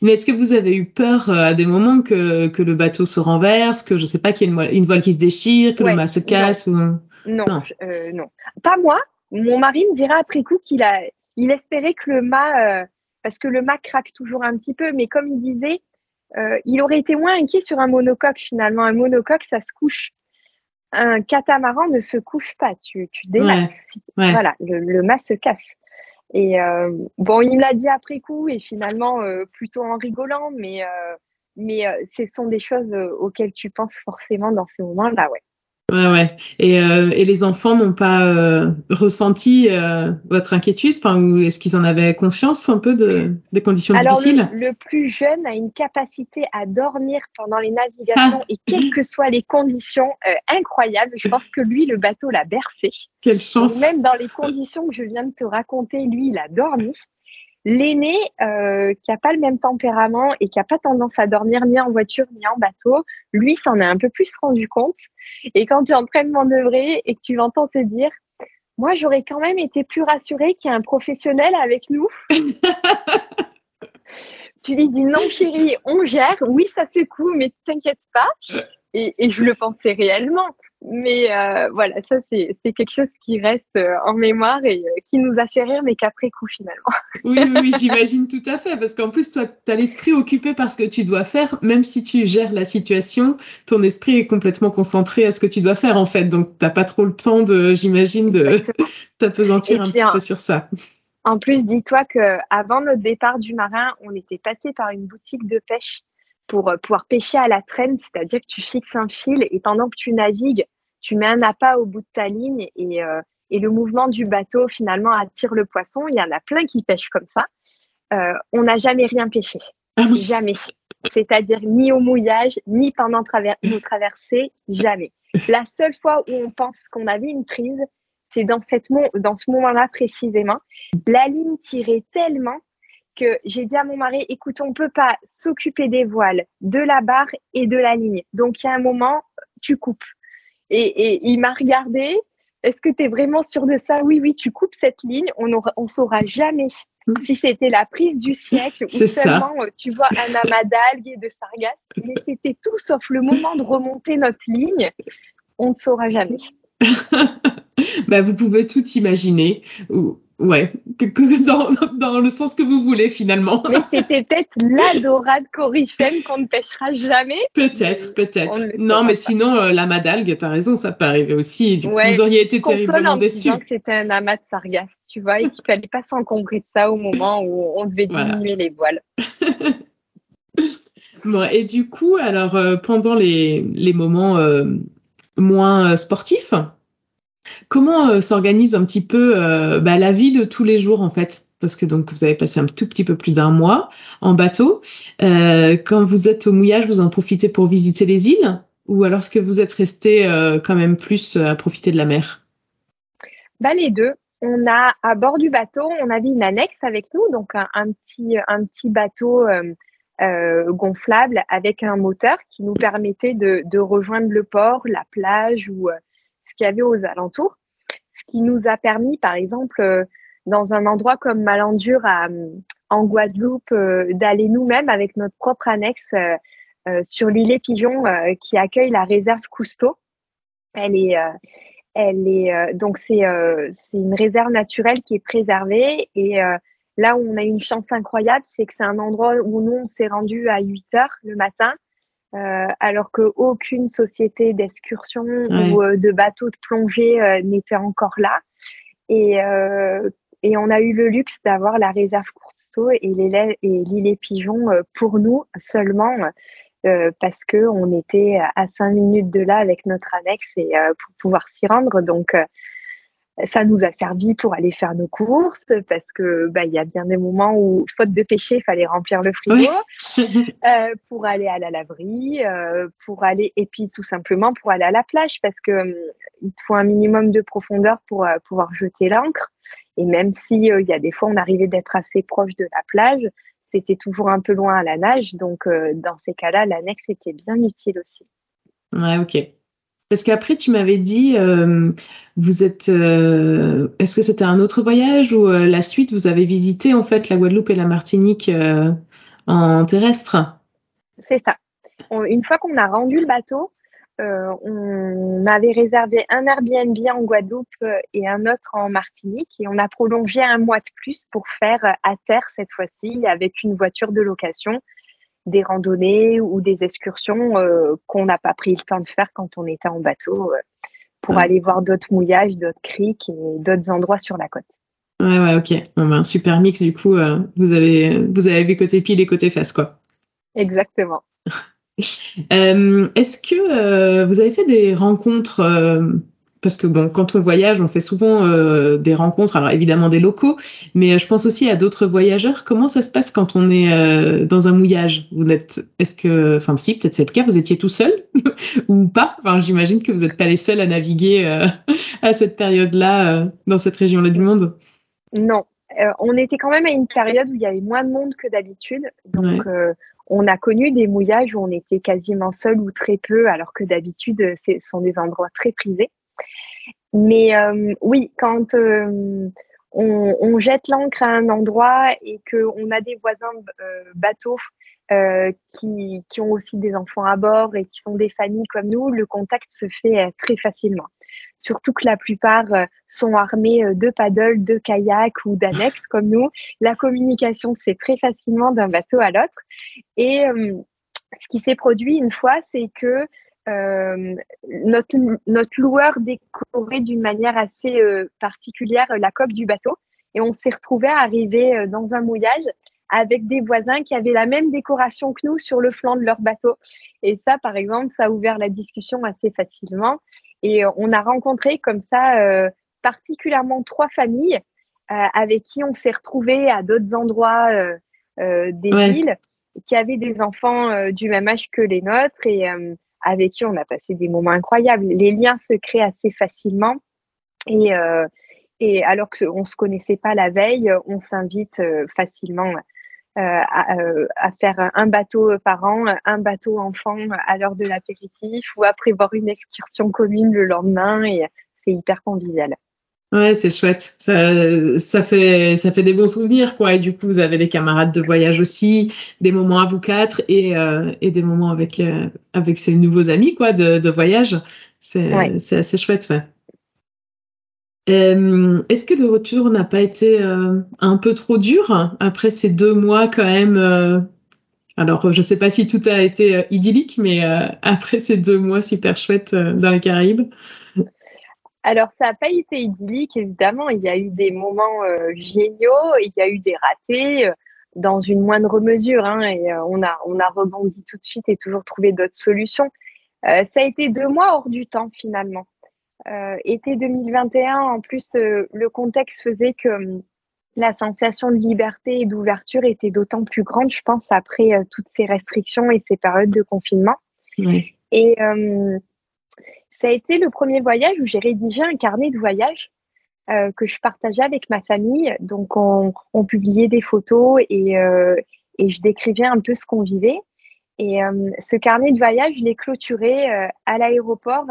Mais est-ce que vous avez eu peur euh, à des moments que, que le bateau se renverse, que je sais pas, qu'il y ait une, voile qui se déchire, que le mât se casse non. Non, euh, non. Pas moi. Mon mari me dira après coup qu'il a, il espérait que le mât, euh, parce que le mât craque toujours un petit peu, mais comme il disait, il aurait été moins inquiet sur un monocoque finalement. Un monocoque, ça se couche. Un catamaran ne se couche pas. Tu, tu démasses. Voilà, le, le mât se casse. Et euh, bon, il me l'a dit après coup et finalement euh, plutôt en rigolant, mais, euh, mais ce sont des choses auxquelles tu penses forcément dans ces moments-là, ouais. Ouais, ouais. Et, euh, et les enfants n'ont pas euh, ressenti euh, votre inquiétude? Enfin, ou est-ce qu'ils en avaient conscience un peu de, des conditions Alors, difficiles? le, le, plus jeune a une capacité à dormir pendant les navigations ah. et quelles que soient les conditions incroyables. Je pense que lui, le bateau l'a bercé. Quelle chance Même dans les conditions que je viens de te raconter, lui, il a dormi. L'aîné, euh, qui n'a pas le même tempérament et qui n'a pas tendance à dormir ni en voiture ni en bateau, lui s'en est un peu plus rendu compte. Et quand tu es en train de manœuvrer et que tu l'entends te dire, moi j'aurais quand même été plus rassurée qu'il y ait un professionnel avec nous. *laughs* tu lui dis non chérie, on gère, oui ça secoue, mais t'inquiète pas. Et, et, je le pensais réellement. Mais euh, voilà, ça, c'est quelque chose qui reste euh, en mémoire et euh, qui nous a fait rire, mais qu'après coup, finalement. Oui, oui, j'imagine tout à fait. Parce qu'en plus, toi, tu as l'esprit occupé par ce que tu dois faire. Même si tu gères la situation, ton esprit est complètement concentré à ce que tu dois faire, en fait. Donc, tu n'as pas trop le temps, de, j'imagine, de *laughs* t'apesantir un petit peu sur ça. En plus, dis-toi qu'avant notre départ du marin, on était passé par une boutique de pêche pour pouvoir pêcher à la traîne, c'est-à-dire que tu fixes un fil et pendant que tu navigues, tu mets un appât au bout de ta ligne et, euh, et, le mouvement du bateau finalement attire le poisson. Il y en a plein qui pêchent comme ça. Euh, on n'a jamais rien pêché. Ah jamais. C'est-à-dire ni au mouillage, ni pendant nos traversées, jamais. La seule fois où on pense qu'on avait une prise, c'est dans, cette dans ce moment-là précisément. La ligne tirait tellement que j'ai dit à mon mari, écoute, on ne peut pas s'occuper des voiles, de la barre et de la ligne. Donc, il y a un moment, tu coupes. Et, il m'a regardé. Est-ce que tu es vraiment sûr de ça? Oui, oui, tu coupes cette ligne. On ne on saura jamais si c'était la prise du siècle ou seulement euh, tu vois un amas d'algues et de sargasses. Mais c'était tout sauf le moment de remonter notre ligne. On ne saura jamais. *laughs* bah, vous pouvez tout imaginer. Ouais, dans, *laughs* dans le sens que vous voulez finalement. Mais c'était peut-être la dorade corifème qu'on ne pêchera jamais. Peut-être, peut-être. Non, mais sinon, euh, la madalgue, t'as raison, ça peut arriver aussi. Du coup, vous auriez été terriblement déçus. que c'était un amas de sargasses, tu vois, et qu'il fallait pas s'encombrer de ça au moment où on devait diminuer les voiles. *laughs* bon, et du coup, alors, euh, pendant les, les moments euh, moins sportifs, Comment euh, s'organise un petit peu euh, bah, la vie de tous les jours en fait? Parce que donc vous avez passé un tout petit peu plus d'un mois en bateau. Euh, quand vous êtes au mouillage, vous en profitez pour visiter les îles? Ou alors est-ce que vous êtes resté quand même plus à profiter de la mer? Bah, Les deux. On a à bord du bateau, on avait une annexe avec nous, donc un, petit, un petit bateau gonflable avec un moteur qui nous permettait de, de rejoindre le port, la plage ou ce qu'il y avait aux alentours, ce qui nous a permis, par exemple, euh, dans un endroit comme Malandure en Guadeloupe, euh, d'aller nous-mêmes avec notre propre annexe euh, sur l'île Pigeon qui accueille la réserve Cousteau. Elle est, Elle est donc c'est c'est une réserve naturelle qui est préservée et là où on a une chance incroyable, c'est que c'est un endroit où nous on s'est rendu à 8 heures le matin. Alors qu'aucune société d'excursion ou de bateau de plongée n'était encore là. Et, et on a eu le luxe d'avoir la réserve Courteau et l'île et Pigeon pour nous seulement euh, parce que on était à cinq minutes de là avec notre annexe et euh, pour pouvoir s'y rendre. Donc euh, ça nous a servi pour aller faire nos courses parce que bah, il y a bien des moments où faute de pêcher il fallait remplir le frigo *laughs* pour aller à la laverie pour aller et puis tout simplement pour aller à la plage parce que il faut un minimum de profondeur pour pouvoir jeter l'ancre et même si il y a des fois on arrivait d'être assez proche de la plage c'était toujours un peu loin à la nage. Donc, euh, dans ces cas-là, l'annexe était bien utile aussi. Ouais, ok. Parce qu'après, tu m'avais dit, euh, vous êtes. Euh, est-ce que c'était un autre voyage ou la suite, vous avez visité en fait la Guadeloupe et la Martinique en terrestre? C'est ça. une fois qu'on a rendu le bateau, euh, on avait réservé un Airbnb en Guadeloupe euh, et un autre en Martinique et on a prolongé un mois de plus pour faire euh, à terre cette fois-ci avec une voiture de location des randonnées ou des excursions qu'on n'a pas pris le temps de faire quand on était en bateau pour aller voir d'autres mouillages, d'autres criques et d'autres endroits sur la côte. Ouais, ouais, ok. Bon, ben, super mix, du coup, vous, avez, vous avez vu côté pile et côté face, quoi. Exactement. *laughs* Euh, est-ce que euh, vous avez fait des rencontres euh, parce que bon, quand on voyage, on fait souvent des rencontres, alors évidemment des locaux, mais je pense aussi à d'autres voyageurs. Comment ça se passe quand on est dans un mouillage? Vous êtes, est-ce que, enfin si, peut-être c'est le cas, vous étiez tout seul *laughs* ou pas? Enfin, j'imagine que vous n'êtes pas les seuls à naviguer *laughs* à cette période-là dans cette région-là du monde. Non, on était quand même à une période où il y avait moins de monde que d'habitude, donc on a connu des mouillages où on était quasiment seul ou très peu, alors que d'habitude, ce sont des endroits très prisés. Mais euh, oui, quand euh, on, jette l'ancre à un endroit et qu'on a des voisins euh, bateaux qui, qui, ont aussi des enfants à bord et qui sont des familles comme nous, le contact se fait très facilement surtout que la plupart euh, sont armés euh, de paddles, de kayaks ou d'annexes comme nous. La communication se fait très facilement d'un bateau à l'autre. Et euh, ce qui s'est produit une fois, c'est que notre, notre loueur décorait d'une manière assez particulière la coque du bateau. Et on s'est retrouvé à arriver dans un mouillage avec des voisins qui avaient la même décoration que nous sur le flanc de leur bateau. Et ça, par exemple, ça a ouvert la discussion assez facilement. Et euh, on a rencontré comme ça euh, particulièrement trois familles euh, avec qui on s'est retrouvé à d'autres endroits des villes qui avaient des enfants du même âge que les nôtres et avec qui on a passé des moments incroyables. Les liens se créent assez facilement et, et alors qu'on ne se connaissait pas la veille, on s'invite facilement euh, euh, à, faire un bateau par an, un bateau enfant à l'heure de l'apéritif ou à prévoir une excursion commune le lendemain et c'est hyper convivial. Ouais, c'est chouette. Ça, ça, fait, ça fait des bons souvenirs, quoi. Et du coup, vous avez des camarades de voyage aussi, des moments à vous quatre et, euh, et des moments avec, avec ces nouveaux amis, quoi, de, de voyage. C'est assez chouette, ouais. Euh, est-ce que le retour n'a pas été euh, un peu trop dur après ces deux mois quand même euh, Alors, je ne sais pas si tout a été idyllique, mais *laughs* après ces deux mois super chouettes dans les Caraïbes alors, ça n'a pas été idyllique, évidemment. Il y a eu des moments géniaux, il y a eu des ratés dans une moindre mesure. Hein, et on, a, on a rebondi tout de suite et toujours trouvé d'autres solutions. ça a été deux mois hors du temps, finalement. Euh, été 2021, en plus, euh, le contexte faisait que hum, la sensation de liberté et d'ouverture était d'autant plus grande, je pense, après euh, toutes ces restrictions et ces périodes de confinement. Et hum, ça a été le premier voyage où j'ai rédigé un carnet de voyage que je partageais avec ma famille. Donc, on, publiait des photos et, et, je décrivais un peu ce qu'on vivait. Et hum, ce carnet de voyage, je l'ai clôturé à l'aéroport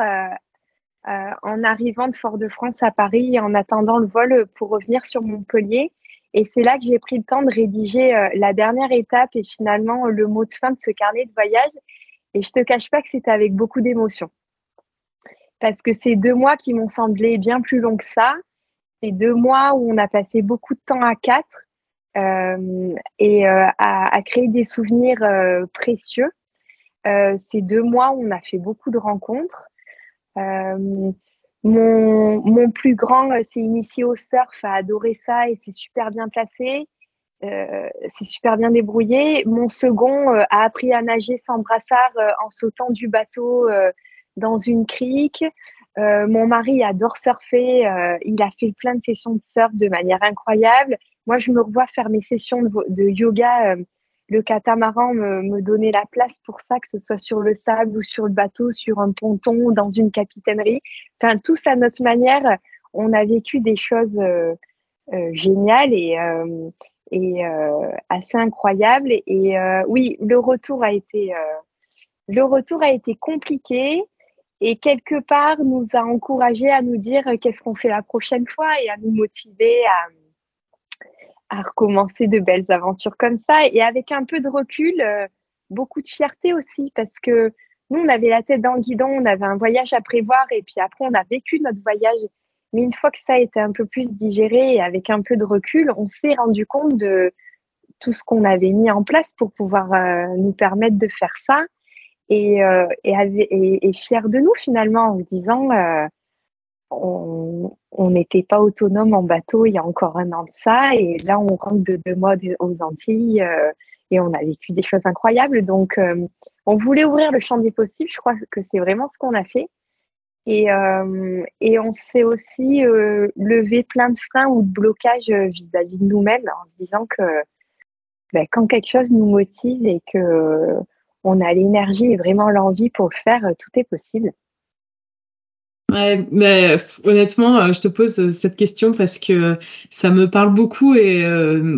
euh, en arrivant de Fort-de-France à Paris en attendant le vol pour revenir sur Montpellier. Et c'est là que j'ai pris le temps de rédiger euh, la dernière étape et finalement le mot de fin de ce carnet de voyage. Et je te cache pas que c'était avec beaucoup d'émotion. Parce que c'est deux mois qui m'ont semblé bien plus longs que ça. C'est deux mois où on a passé beaucoup de temps à quatre euh, et euh, à, créer des souvenirs euh, précieux. c'est deux mois où on a fait beaucoup de rencontres. Mon, plus grand s'est initié au surf, a adoré ça et c'est super bien placé. c'est super bien débrouillé. Mon second a appris à nager sans brassard en sautant du bateau dans une crique. Euh, mon mari adore surfer. Euh, il a fait plein de sessions de surf de manière incroyable. Moi, je me revois faire mes sessions de, yoga. Euh, le catamaran me, me, donnait la place pour ça, que ce soit sur le sable ou sur le bateau, sur un ponton, dans une capitainerie. Enfin, tous à notre manière, on a vécu des choses géniales et, et assez incroyables. Et, et oui, le retour a été, le retour a été compliqué et quelque part nous a encouragés à nous dire euh, qu'est-ce qu'on fait la prochaine fois et à nous motiver à, recommencer de belles aventures comme ça et avec un peu de recul, euh, beaucoup de fierté aussi parce que nous on avait la tête dans le guidon, on avait un voyage à prévoir et puis après on a vécu notre voyage. Mais une fois que ça a été un peu plus digéré et avec un peu de recul, on s'est rendu compte de tout ce qu'on avait mis en place pour pouvoir euh, nous permettre de faire ça et, euh, de nous finalement en se disant euh, on n'était pas autonome en bateau il y a encore un an de ça et là on rentre de deux mois aux Antilles euh, et on a vécu des choses incroyables. Donc on voulait ouvrir le champ des possibles. Je crois que c'est vraiment ce qu'on a fait. Et, et on s'est aussi levé plein de freins ou de blocages vis-à-vis de nous-mêmes en se disant que ben, quand quelque chose nous motive et que on a l'énergie et vraiment l'envie pour faire, euh, tout est possible. Mais honnêtement, euh, je te pose euh, cette question parce que ça me parle beaucoup et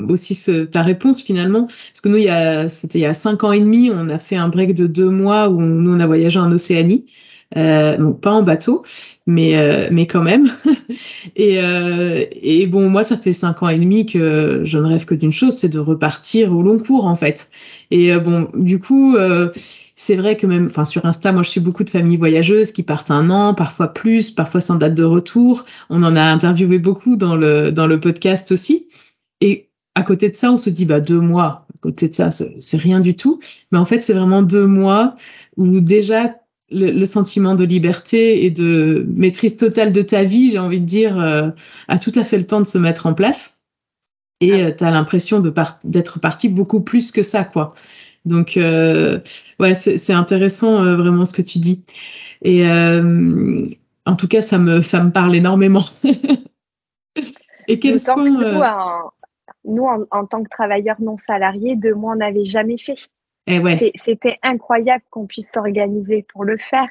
aussi ta réponse finalement. Parce que nous, c'était il y a cinq ans et demi, on a fait un break de deux mois où nous on a voyagé en Océanie. Euh, donc pas en bateau, mais euh, mais quand même. *laughs* et, euh, et bon, moi, ça fait cinq ans et demi que je ne rêve que d'une chose, c'est de repartir au long cours en fait. Et euh, bon, du coup. c'est vrai que même, enfin sur Insta, moi je suis beaucoup de familles voyageuses qui partent un an, parfois plus, parfois sans date de retour. On en a interviewé beaucoup dans le dans le podcast aussi. Et à côté de ça, on se dit bah deux mois. À côté de ça, c'est rien du tout. Mais en fait, c'est vraiment deux mois où déjà le, sentiment de liberté et de maîtrise totale de ta vie, j'ai envie de dire, euh, a tout à fait le temps de se mettre en place. Et ah. euh, tu as l'impression d'être parti beaucoup plus que ça, quoi. Donc, euh, ouais, c'est intéressant vraiment ce que tu dis. Et en tout cas, ça me, ça me parle énormément. *laughs* et quels sont. nous, en, nous en, en, tant que travailleurs non salariés, deux mois, on n'avait jamais fait. Eh c'était incroyable qu'on puisse s'organiser pour le faire.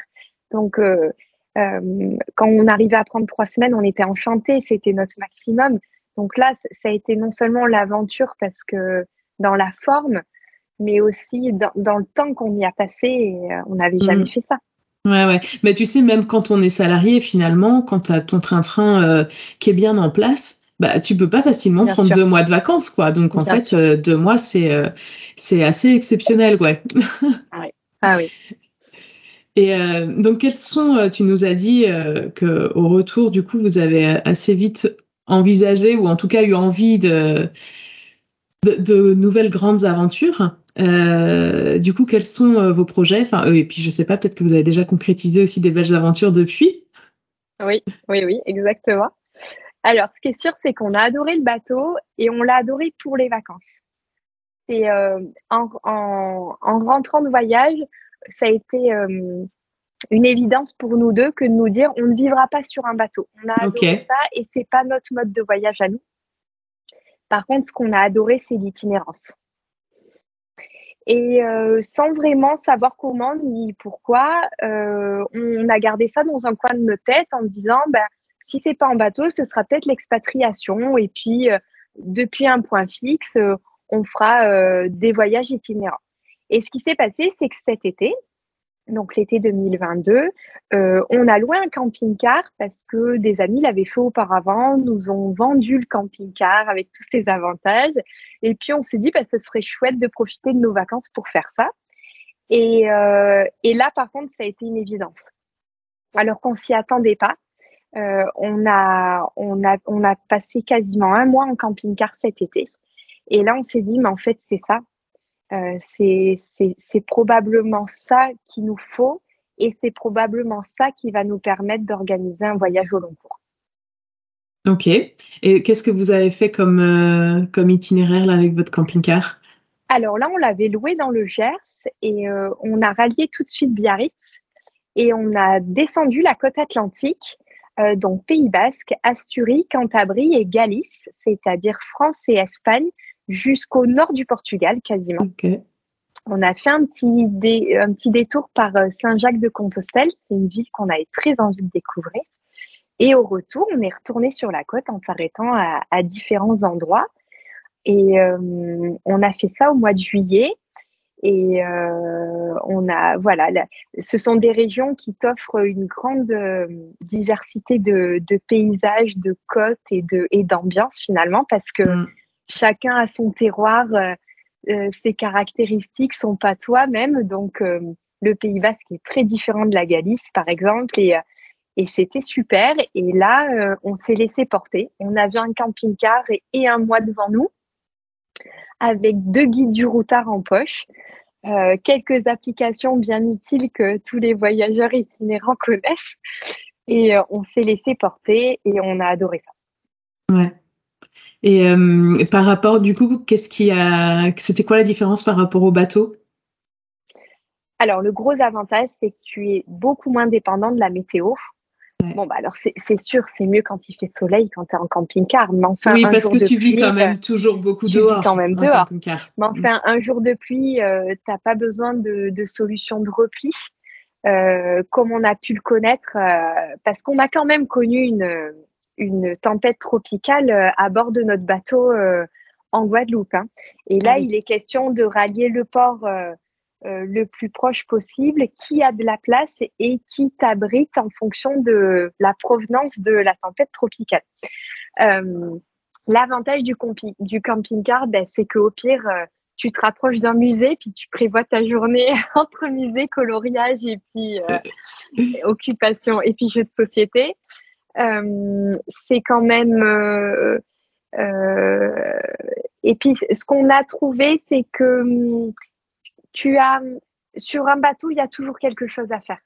Donc, euh, euh, quand on arrivait à prendre trois semaines, on était enchantés, c'était notre maximum. Donc là, ça a été non seulement l'aventure parce que dans la forme, mais aussi dans, le temps qu'on y a passé, et, euh, on n'avait jamais mm. fait ça. Ouais, ouais. Mais tu sais, même quand on est salarié, finalement, quand tu as ton train-train qui est bien en place, bah, tu peux pas facilement prendre deux mois de vacances, quoi. Donc, en fait, euh, deux mois, c'est euh, c'est assez exceptionnel, ouais. *laughs* ah oui. Ah oui. Et euh, donc, quels sont, tu nous as dit que au retour, du coup, vous avez assez vite envisagé, ou en tout cas eu envie de, de, nouvelles grandes aventures. du coup, quels sont vos projets? Enfin, Et puis, je sais pas, peut-être que vous avez déjà concrétisé aussi des belles aventures depuis. Oui, oui, oui, exactement. Alors, ce qui est sûr, c'est qu'on a adoré le bateau et on l'a adoré pour les vacances. C'est euh, en, rentrant de voyage, ça a été euh, une évidence pour nous deux que de nous dire on ne vivra pas sur un bateau. On a adoré ça et c'est pas notre mode de voyage à nous. Par contre, ce qu'on a adoré, c'est l'itinérance. Et euh, sans vraiment savoir comment ni pourquoi, on a gardé ça dans un coin de nos têtes en disant ben, si c'est pas en bateau, ce sera peut-être l'expatriation. Et puis, euh, depuis un point fixe, euh, on fera euh, des voyages itinérants. Et ce qui s'est passé, c'est que cet été, donc l'été 2022, on a loué un camping-car parce que des amis l'avaient fait auparavant, nous ont vendu le camping-car avec tous ses avantages. Et puis on s'est dit, bah, ce serait chouette de profiter de nos vacances pour faire ça. Et, et là, par contre, ça a été une évidence alors qu'on s'y attendait pas. On, a, on, a, on a passé quasiment un mois en camping-car cet été. Et là, on s'est dit, mais en fait, c'est ça. c'est probablement ça qu'il nous faut et c'est probablement ça qui va nous permettre d'organiser un voyage au long cours. Ok. Et qu'est-ce que vous avez fait comme, euh, comme itinéraire là, avec votre camping-car? Alors là, on l'avait loué dans le Gers et euh, on a rallié tout de suite Biarritz et on a descendu la côte atlantique, euh, donc Pays Basque, Asturie, Cantabrie et Galice, c'est-à-dire France et Espagne, jusqu'au nord du Portugal quasiment. Ok on a fait un petit, un petit détour par euh, Saint-Jacques-de-Compostelle. C'est une ville qu'on avait très envie de découvrir. Et au retour, on est retourné sur la côte en s'arrêtant à, différents endroits. Et euh, on a fait ça au mois de juillet. Et euh, on a, voilà, ce sont des régions qui t'offrent une grande diversité de, paysages, de côtes et de et d'ambiance finalement, parce que mm. chacun a son terroir euh, ces caractéristiques sont pas toi-même. Donc, euh, le Pays Basque est très différent de la Galice, par exemple, et, euh, et c'était super. Et là, on s'est laissé porter. On avait un camping-car et, un mois devant nous, avec deux guides du routard en poche. quelques applications bien utiles que tous les voyageurs itinérants connaissent. Et on s'est laissé porter et on a adoré ça. Ouais. Et euh, par rapport, du coup, qu'est-ce qui a, c'était quoi la différence par rapport au bateau? Alors, le gros avantage, c'est que tu es beaucoup moins dépendant de la météo. Bon, bah alors c'est sûr, c'est mieux quand il fait soleil, quand tu es en camping-car. Mais enfin, oui, parce que tu vis quand même euh, toujours beaucoup dehors. quand même dehors. Mais enfin, un jour de pluie, euh, tu n'as pas besoin de, de solution de repli. comme on a pu le connaître, parce qu'on a quand même connu une, une tempête tropicale euh, à bord de notre bateau euh, en Guadeloupe. Hein. Et là, ah il est question de rallier le port euh, le plus proche possible, qui a de la place et qui t'abrite en fonction de la provenance de la tempête tropicale. L'avantage du, du camping-car, ben, c'est qu'au pire, tu te rapproches d'un musée, puis tu prévois ta journée *laughs* entre musée, coloriage et puis *laughs* occupation et puis jeux de société. Euh, c'est quand même euh, euh, et puis, ce qu'on a trouvé, c'est que hum, tu as sur un bateau, il y a toujours quelque chose à faire.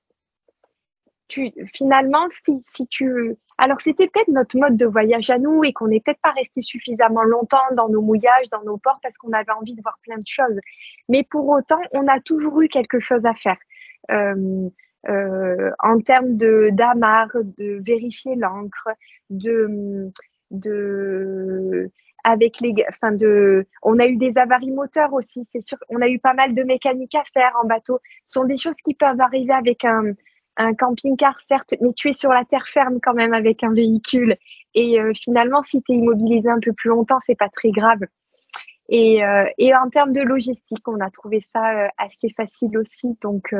Tu, finalement, si, tu. Alors, c'était peut-être notre mode de voyage à nous et qu'on n'est peut-être pas resté suffisamment longtemps dans nos mouillages, dans nos ports, parce qu'on avait envie de voir plein de choses. Mais pour autant, on a toujours eu quelque chose à faire. Euh, euh, en termes de d'amarre, de vérifier l'encre, de avec les, enfin de, on a eu des avaries moteurs aussi, c'est sûr. On a eu pas mal de mécanique à faire en bateau. Ce sont des choses qui peuvent arriver avec un, camping-car, certes, mais tu es sur la terre ferme quand même avec un véhicule. Et euh, finalement, si tu es immobilisé un peu plus longtemps, c'est pas très grave. Et, euh, et, en termes de logistique, on a trouvé ça assez facile aussi. Donc,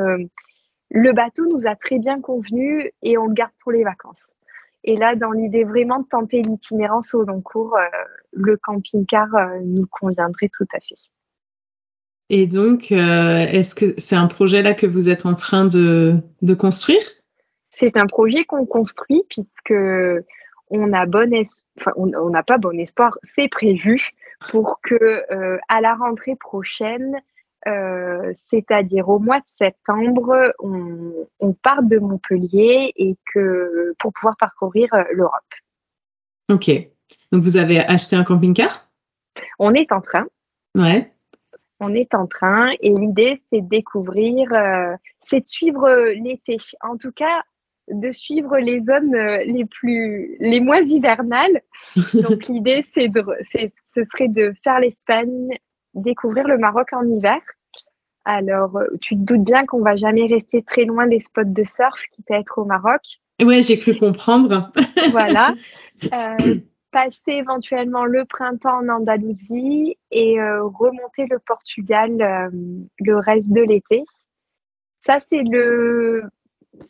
le bateau nous a très bien convenu et on le garde pour les vacances. Et là, dans l'idée vraiment de tenter l'itinérance au long cours, euh, le camping-car euh, nous conviendrait tout à fait. Et donc, euh, est-ce que c'est un projet là que vous êtes en train de, construire? C'est un projet qu'on construit puisque on a bon enfin, on n'a pas bon espoir, c'est prévu pour que à la rentrée prochaine, euh, c'est-à-dire au mois de septembre, on, on, part de Montpellier et que pour pouvoir parcourir euh, l'Europe. Ok. Donc vous avez acheté un camping-car? On est en train. Ouais. On est en train et l'idée c'est de découvrir, euh, c'est de suivre l'été. En tout cas, de suivre les zones les plus, les moins hivernales. *laughs* Donc l'idée c'est de, ce serait de faire l'Espagne, découvrir le Maroc en hiver. Alors, euh, tu te doutes bien qu'on va jamais rester très loin des spots de surf, quitte à être au Maroc. Oui, j'ai cru comprendre. *laughs* voilà. Euh, *clears throat* passer éventuellement le printemps en Andalousie et euh, remonter le Portugal le reste de l'été. Ça, c'est le,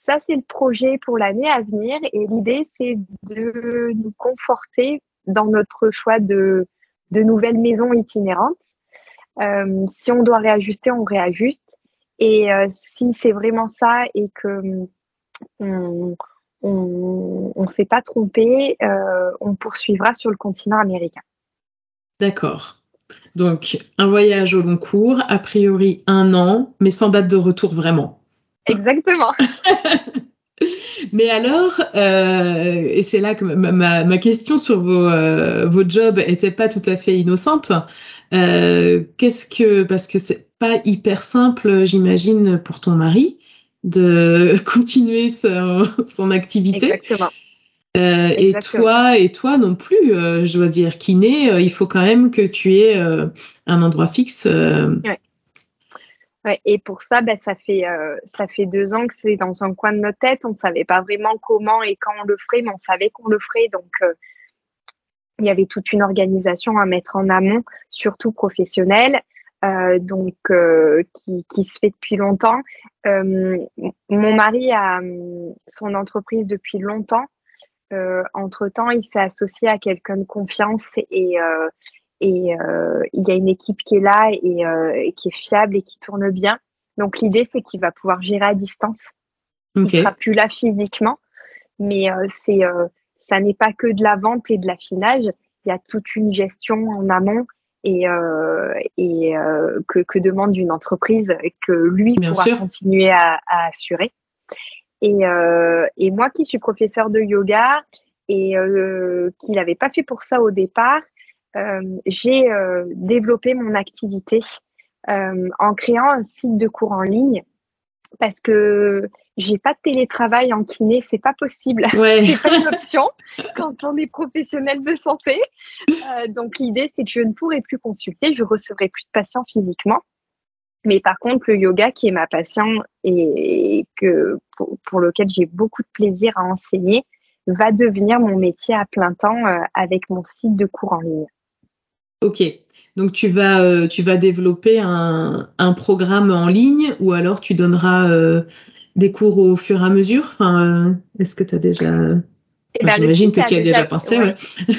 ça, c'est le projet pour l'année à venir. Et l'idée, c'est de nous conforter dans notre choix de, de nouvelles maisons itinérantes. Euh, si on doit réajuster, on réajuste. Et euh, si c'est vraiment ça et que on ne s'est pas trompé, on poursuivra sur le continent américain. D'accord. Donc, un voyage au long cours, a priori un an, mais sans date de retour vraiment. Exactement. *laughs* *laughs* mais alors, euh, et c'est là que ma, question sur vos, euh, vos jobs était pas tout à fait innocente. Euh, qu'est-ce que, parce que c'est pas hyper simple, j'imagine, pour ton mari de *laughs* continuer son, son activité. Exactement. Euh, et toi, et toi non plus, euh, je dois dire, kiné, euh, il faut quand même que tu aies un endroit fixe. Ouais. Et pour ça, ben, ça, fait, ça fait deux ans que c'est dans un coin de notre tête. On ne savait pas vraiment comment et quand on le ferait, mais on savait qu'on le ferait. Donc, il y avait toute une organisation à mettre en amont, surtout professionnelle. donc qui, qui, se fait depuis longtemps. mon mari a hum, son entreprise depuis longtemps, euh, entre-temps, il s'est associé à quelqu'un de confiance et, euh, et euh, il y a une équipe qui est là et, qui est fiable et qui tourne bien. Donc l'idée, c'est qu'il va pouvoir gérer à distance. Il ne sera plus là physiquement, mais c'est ça n'est pas que de la vente et de l'affinage. Il y a toute une gestion en amont et, et que, que, demande une entreprise que lui pourra continuer à, à assurer. Et, euh, et moi qui suis professeur de yoga et euh, qui l'avais pas fait pour ça au départ, euh, j'ai euh, développé mon activité euh, en créant un site de cours en ligne parce que j'ai pas de télétravail en kiné, c'est pas possible. *laughs* Ouais. c'est pas une option quand on est professionnel de santé. Euh, donc l'idée c'est que je ne pourrai plus consulter, je recevrai plus de patients physiquement. Mais par contre, le yoga, qui est ma passion et que pour, lequel j'ai beaucoup de plaisir à enseigner, va devenir mon métier à plein temps euh, avec mon site de cours en ligne. Ok, donc tu vas, euh, tu vas développer un, un, programme en ligne ou alors tu donneras euh, des cours au fur et à mesure? Enfin, Est-ce que tu as déjà... Eh ben, J'imagine que tu as déjà, pensé. Ouais.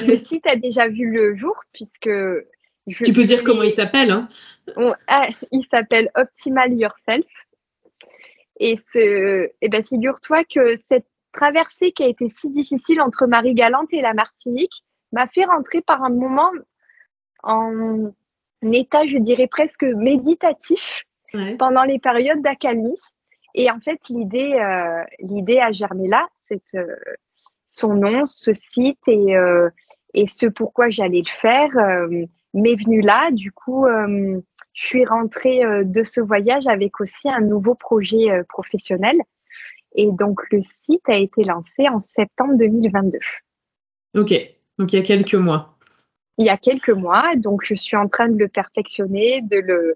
le site a déjà vu le jour puisque tu peux dire comment il s'appelle. Hein? Ah, il s'appelle Optimal Yourself. Et, ce, et eh ben, figure-toi que cette traversée qui a été si difficile entre Marie-Galante et la Martinique m'a fait rentrer par un moment en état, je dirais presque méditatif pendant les périodes d'accalmie. Et en fait, l'idée, euh, l'idée a germé là, c'est euh, son nom, ce site et, euh, et ce pourquoi j'allais le faire m'est venu là. Du coup, euh, je suis rentrée euh, de ce voyage avec aussi un nouveau projet euh, professionnel. Et donc, le site a été lancé en septembre 2022. Ok, donc il y a quelques mois. Il y a quelques mois, donc je suis en train de le perfectionner, de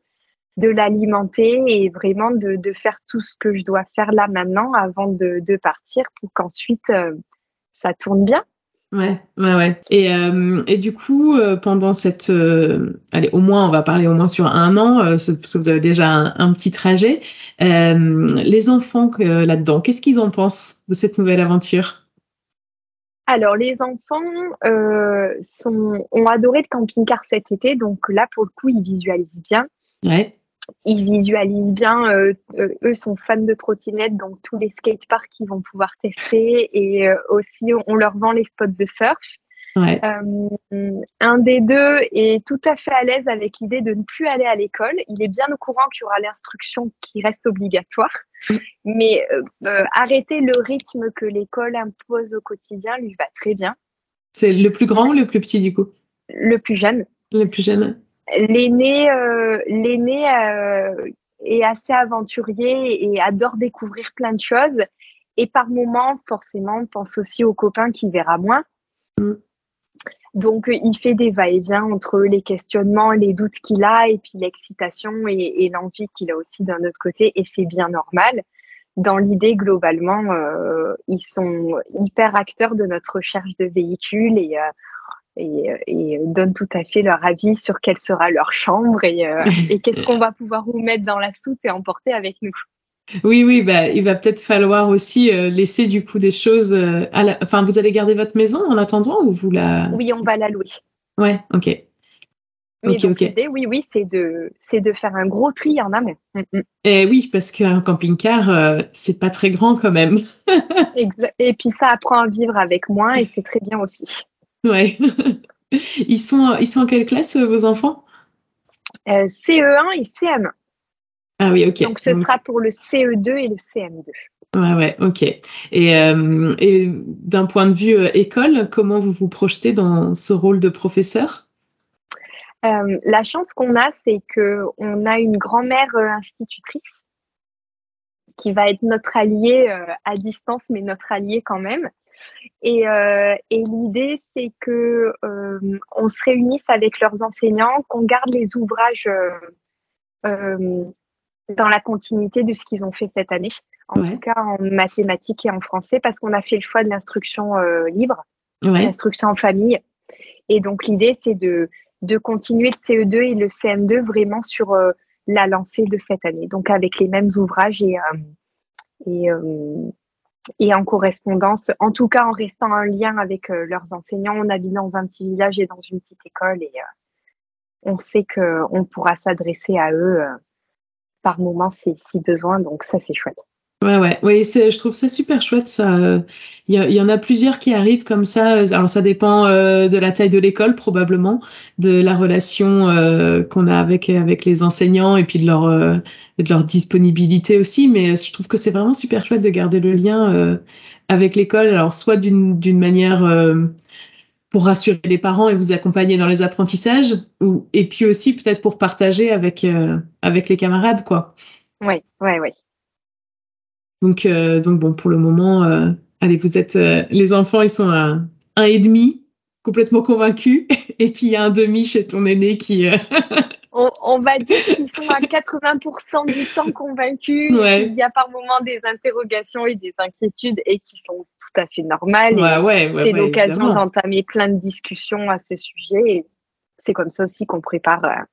de l'alimenter et vraiment de, de, faire tout ce que je dois faire là maintenant avant de, de partir pour qu'ensuite ça tourne bien. Ouais, ouais, ouais. Et, euh, et du coup, euh, pendant cette, euh, allez, au moins, on va parler au moins sur un an, parce que vous avez déjà un, petit trajet. les enfants là-dedans, qu'est-ce qu'ils en pensent de cette nouvelle aventure? Alors, les enfants sont, ont adoré le camping-car cet été, donc là, pour le coup, ils visualisent bien. Ouais ils visualisent bien, euh, euh, eux sont fans de trottinettes, donc tous les skateparks qu'ils vont pouvoir tester et euh, aussi on leur vend les spots de surf. Un des deux est tout à fait à l'aise avec l'idée de ne plus aller à l'école. Il est bien au courant qu'il y aura l'instruction qui reste obligatoire, mais arrêter le rythme que l'école impose au quotidien lui va très bien. C'est le plus grand ou le plus petit du coup? Le plus jeune. Le plus jeune l'aîné euh, l'aîné euh, est assez aventurier et adore découvrir plein de choses et par moments forcément pense aussi aux copains qu'il verra moins mm. Donc il fait des va-et-vient entre les questionnements les doutes qu'il a et puis l'excitation et, l'envie qu'il a aussi d'un autre côté et c'est bien normal dans l'idée globalement euh, ils sont hyper acteurs de notre recherche de véhicules et et, et, donnent tout à fait leur avis sur quelle sera leur chambre et, euh, *laughs* et qu'est-ce qu'on va pouvoir vous mettre dans la soute et emporter avec nous. Oui, oui, bah, il va peut-être falloir aussi euh, laisser du coup des choses. Euh, à la... Enfin, vous allez garder votre maison en attendant ou vous la. Oui, on va la louer. Ouais, ok. Mais donc l'idée, oui, oui, c'est de, c'est de faire un gros tri en amont. Mm, mm. Et oui, parce qu'un camping-car, euh, c'est pas très grand quand même. *laughs* et puis ça apprend à vivre avec moins et c'est très bien aussi. Ouais. *laughs* ils sont, ils sont en quelle classe vos enfants? CE1 et CM1. Ah oui, ok. Donc ce sera pour le CE2 et le CM2. Ouais, ouais, ok. Et, euh, et d'un point de vue euh, école, comment vous vous projetez dans ce rôle de professeur? Euh, La chance qu'on a, c'est qu'on a une grand-mère institutrice qui va être notre alliée à distance, mais notre alliée quand même. Et, et l'idée, c'est que on se réunisse avec leurs enseignants, qu'on garde les ouvrages dans la continuité de ce qu'ils ont fait cette année en tout cas en mathématiques et en français, parce qu'on a fait le choix de l'instruction euh, libre, l'instruction en famille. Et donc l'idée, c'est de, de continuer le CE2 et le CM2 vraiment sur euh, la lancée de cette année, donc avec les mêmes ouvrages et, euh, et, et en correspondance, en tout cas en restant en lien avec leurs enseignants. On habite dans un petit village et dans une petite école et on sait qu'on pourra s'adresser à eux par moment si, si besoin, donc ça c'est chouette. Ouais, ouais, oui, je trouve ça super chouette. Ça, il y, en a plusieurs qui arrivent comme ça. Alors ça dépend euh, de la taille de l'école probablement, de la relation euh, qu'on a avec avec les enseignants et puis de leur euh, de leur disponibilité aussi. Mais je trouve que c'est vraiment super chouette de garder le lien avec l'école. Alors soit d'une d'une manière pour rassurer les parents et vous accompagner dans les apprentissages, ou et puis aussi peut-être pour partager avec avec les camarades, quoi. Oui, oui, oui. Donc, euh, donc bon, pour le moment, euh, allez, vous êtes euh, les enfants, ils sont à un et demi, complètement convaincus, *laughs* et puis il y a un demi chez ton aîné qui. *laughs* On, va dire qu'ils sont à 80% du temps convaincus. Il y a par moments des interrogations et des inquiétudes et qui sont tout à fait normales. Ouais, c'est l'occasion d'entamer plein de discussions à ce sujet. Et c'est comme ça aussi qu'on prépare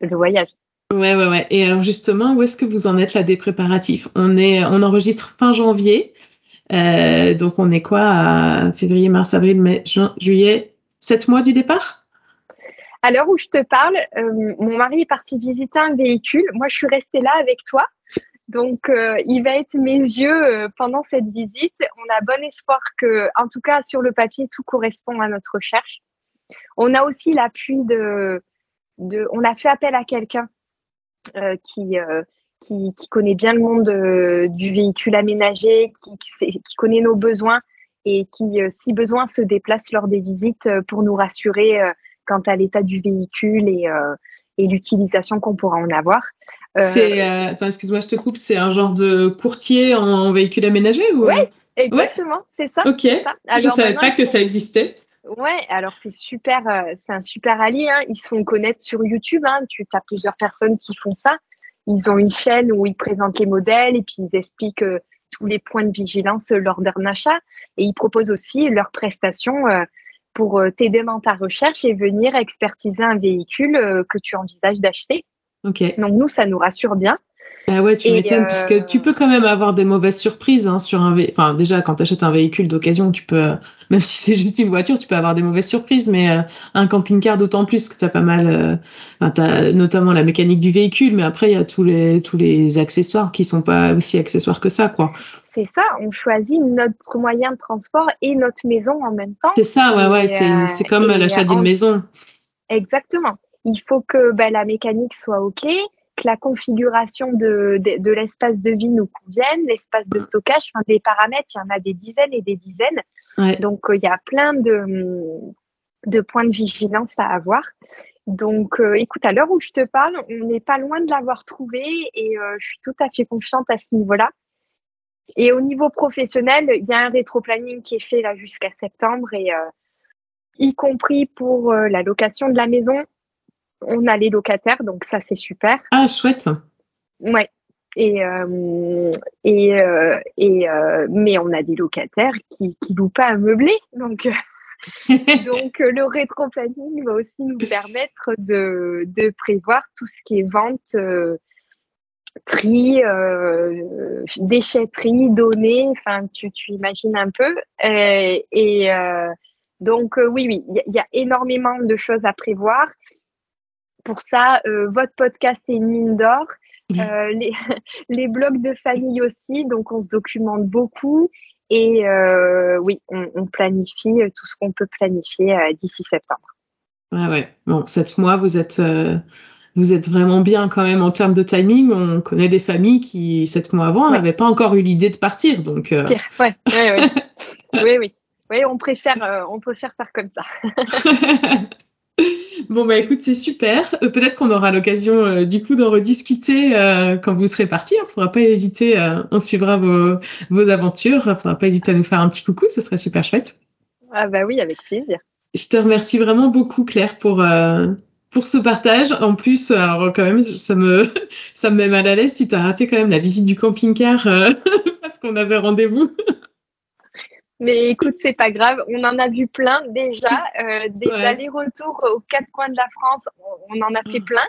le voyage. Ouais, ouais, ouais. Et alors justement, où est-ce que vous en êtes là des préparatifs? On est, on enregistre fin janvier, euh, donc on est quoi? À février, mars, avril, mai, juin, juillet, sept mois du départ? À l'heure où je te parle, euh, mon mari est parti visiter un véhicule. Moi, je suis restée là avec toi. Donc, euh, il va être mes yeux pendant cette visite. On a bon espoir que, en tout cas, sur le papier, tout correspond à notre recherche. On a aussi l'appui de, on a fait appel à quelqu'un euh, qui, euh, qui, connaît bien le monde euh, du véhicule aménagé, qui, connaît nos besoins et qui, si besoin, se déplace lors des visites pour nous rassurer quant à l'état du véhicule et, et l'utilisation qu'on pourra en avoir. C'est, excuse-moi, je te coupe, c'est un genre de courtier en, véhicule aménagé ou? Oui, exactement, c'est ça. Ok. je ne savais pas que ça existait. Ouais, alors c'est super, euh, c'est un super allié. Hein. Ils se font connaître sur YouTube. Hein. Tu as plusieurs personnes qui font ça. Ils ont une chaîne où ils présentent les modèles et puis ils expliquent euh, tous les points de vigilance lors d'un achat. Et ils proposent aussi leurs prestations euh, pour t'aider dans ta recherche et venir expertiser un véhicule que tu envisages d'acheter. Okay. Donc nous, ça nous rassure bien. Ah ouais, tu m'étonnes, puisque tu peux quand même avoir des mauvaises surprises hein, sur un véhicule. Enfin, déjà, quand tu achètes un véhicule d'occasion, tu peux, *laughs* même si c'est juste une voiture, tu peux avoir des mauvaises surprises, mais euh, un camping-car d'autant plus que tu as pas mal, euh... as notamment la mécanique du véhicule, mais après, il y a tous les, tous les accessoires qui sont pas aussi accessoires que ça, quoi. C'est ça, on choisit notre moyen de transport et notre maison en même temps. C'est ça, ouais, ouais, c'est comme l'achat d'une maison. Exactement. Il faut que ben, la mécanique soit OK, que la configuration de, de, l'espace de vie nous convienne, l'espace de stockage, enfin, des paramètres, il y en a des dizaines et des dizaines. Donc, euh, il y a plein de, de points de vigilance à avoir. Donc, euh, écoute, à l'heure où je te parle, on n'est pas loin de l'avoir trouvé et euh, je suis tout à fait confiante à ce niveau-là. Et au niveau professionnel, il y a un rétro-planning qui est fait là jusqu'à septembre et y compris pour la location de la maison, on a les locataires, donc ça c'est super. Ah, chouette. Ouais. Et, euh, et, euh, et euh, mais on a des locataires qui qui louent pas un meublé, donc *laughs* donc le rétro-planning va aussi nous permettre de, de prévoir tout ce qui est vente, tri, déchetterie, données. Enfin, tu, tu imagines un peu. Et, et donc oui, oui, il y, a énormément de choses à prévoir pour ça, votre podcast est une mine d'or. les, *laughs* les blogs de famille aussi, donc on se documente beaucoup. Et oui, on, planifie tout ce qu'on peut planifier d'ici septembre. Ouais, ouais. Bon, sept mois, vous êtes, vous êtes vraiment bien quand même en termes de timing. On connaît des familles qui, sept mois avant, n'avaient pas encore eu l'idée de partir. Donc, euh... ouais, ouais, ouais. *laughs* oui, oui. Oui, on préfère, euh, on préfère faire comme ça. *laughs* bon, bah écoute, c'est super. Euh, peut-être qu'on aura l'occasion euh, du coup d'en rediscuter quand vous serez parti. Il ne faudra pas hésiter, on suivra vos, vos aventures. Il ne faudra pas hésiter à nous faire un petit coucou, ce serait super chouette. Ah bah oui, avec plaisir. Je te remercie vraiment beaucoup, Claire, pour, pour ce partage. En plus, alors quand même, ça me, *laughs* ça me met mal à l'aise si tu as raté quand même la visite du camping-car euh, *laughs* parce qu'on avait rendez-vous. Mais écoute, c'est pas grave. On en a vu plein déjà. Euh, des allers-retours aux quatre coins de la France, on en a fait mm. plein.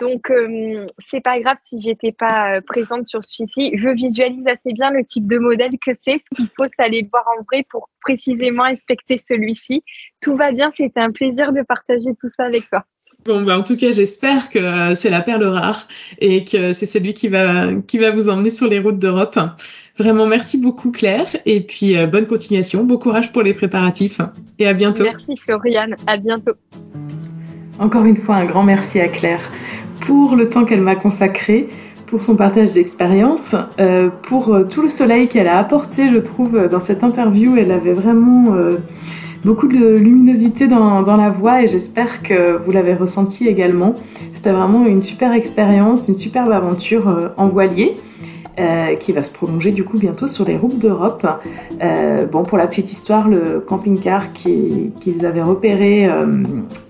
Donc, euh, c'est pas grave si j'étais pas présente sur celui-ci. Je visualise assez bien le type de modèle que c'est. Ce qu'il faut, c'est aller le voir en vrai pour précisément inspecter celui-ci. Tout va bien. C'était un plaisir de partager tout ça avec toi. Bon, bah, en tout cas, j'espère que euh, c'est la perle rare et que c'est celui qui va, qui va vous emmener sur les routes d'Europe. Vraiment, merci beaucoup, Claire. Et puis, euh, bonne continuation. Bon courage pour les préparatifs. Et à bientôt. Merci, Floriane. À bientôt. Encore une fois, un grand merci à Claire pour le temps qu'elle m'a consacré, pour son partage d'expérience, euh, pour tout le soleil qu'elle a apporté, je trouve, dans cette interview. Elle avait vraiment beaucoup de luminosité dans, la voix et j'espère que vous l'avez ressenti également. C'était vraiment une super expérience, une superbe aventure euh, en voilier. Euh, qui va se prolonger du coup bientôt sur les routes d'Europe. Euh, bon, pour la petite histoire, le camping-car qu'ils avaient repéré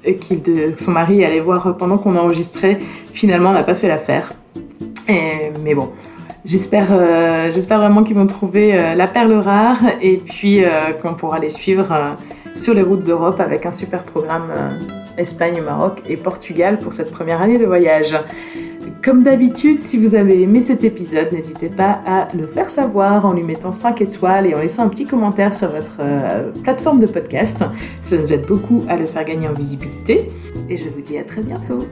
et que son mari allait voir pendant qu'on enregistrait, finalement n'a pas fait l'affaire. Mais bon, j'espère j'espère vraiment qu'ils vont trouver la perle rare et puis qu'on pourra les suivre sur les routes d'Europe avec un super programme euh, Espagne, Maroc et Portugal pour cette première année de voyage. Comme d'habitude, si vous avez aimé cet épisode, n'hésitez pas à le faire savoir en lui mettant 5 étoiles et en laissant un petit commentaire sur votre euh, plateforme de podcast. Ça nous aide beaucoup à le faire gagner en visibilité. Et je vous dis à très bientôt.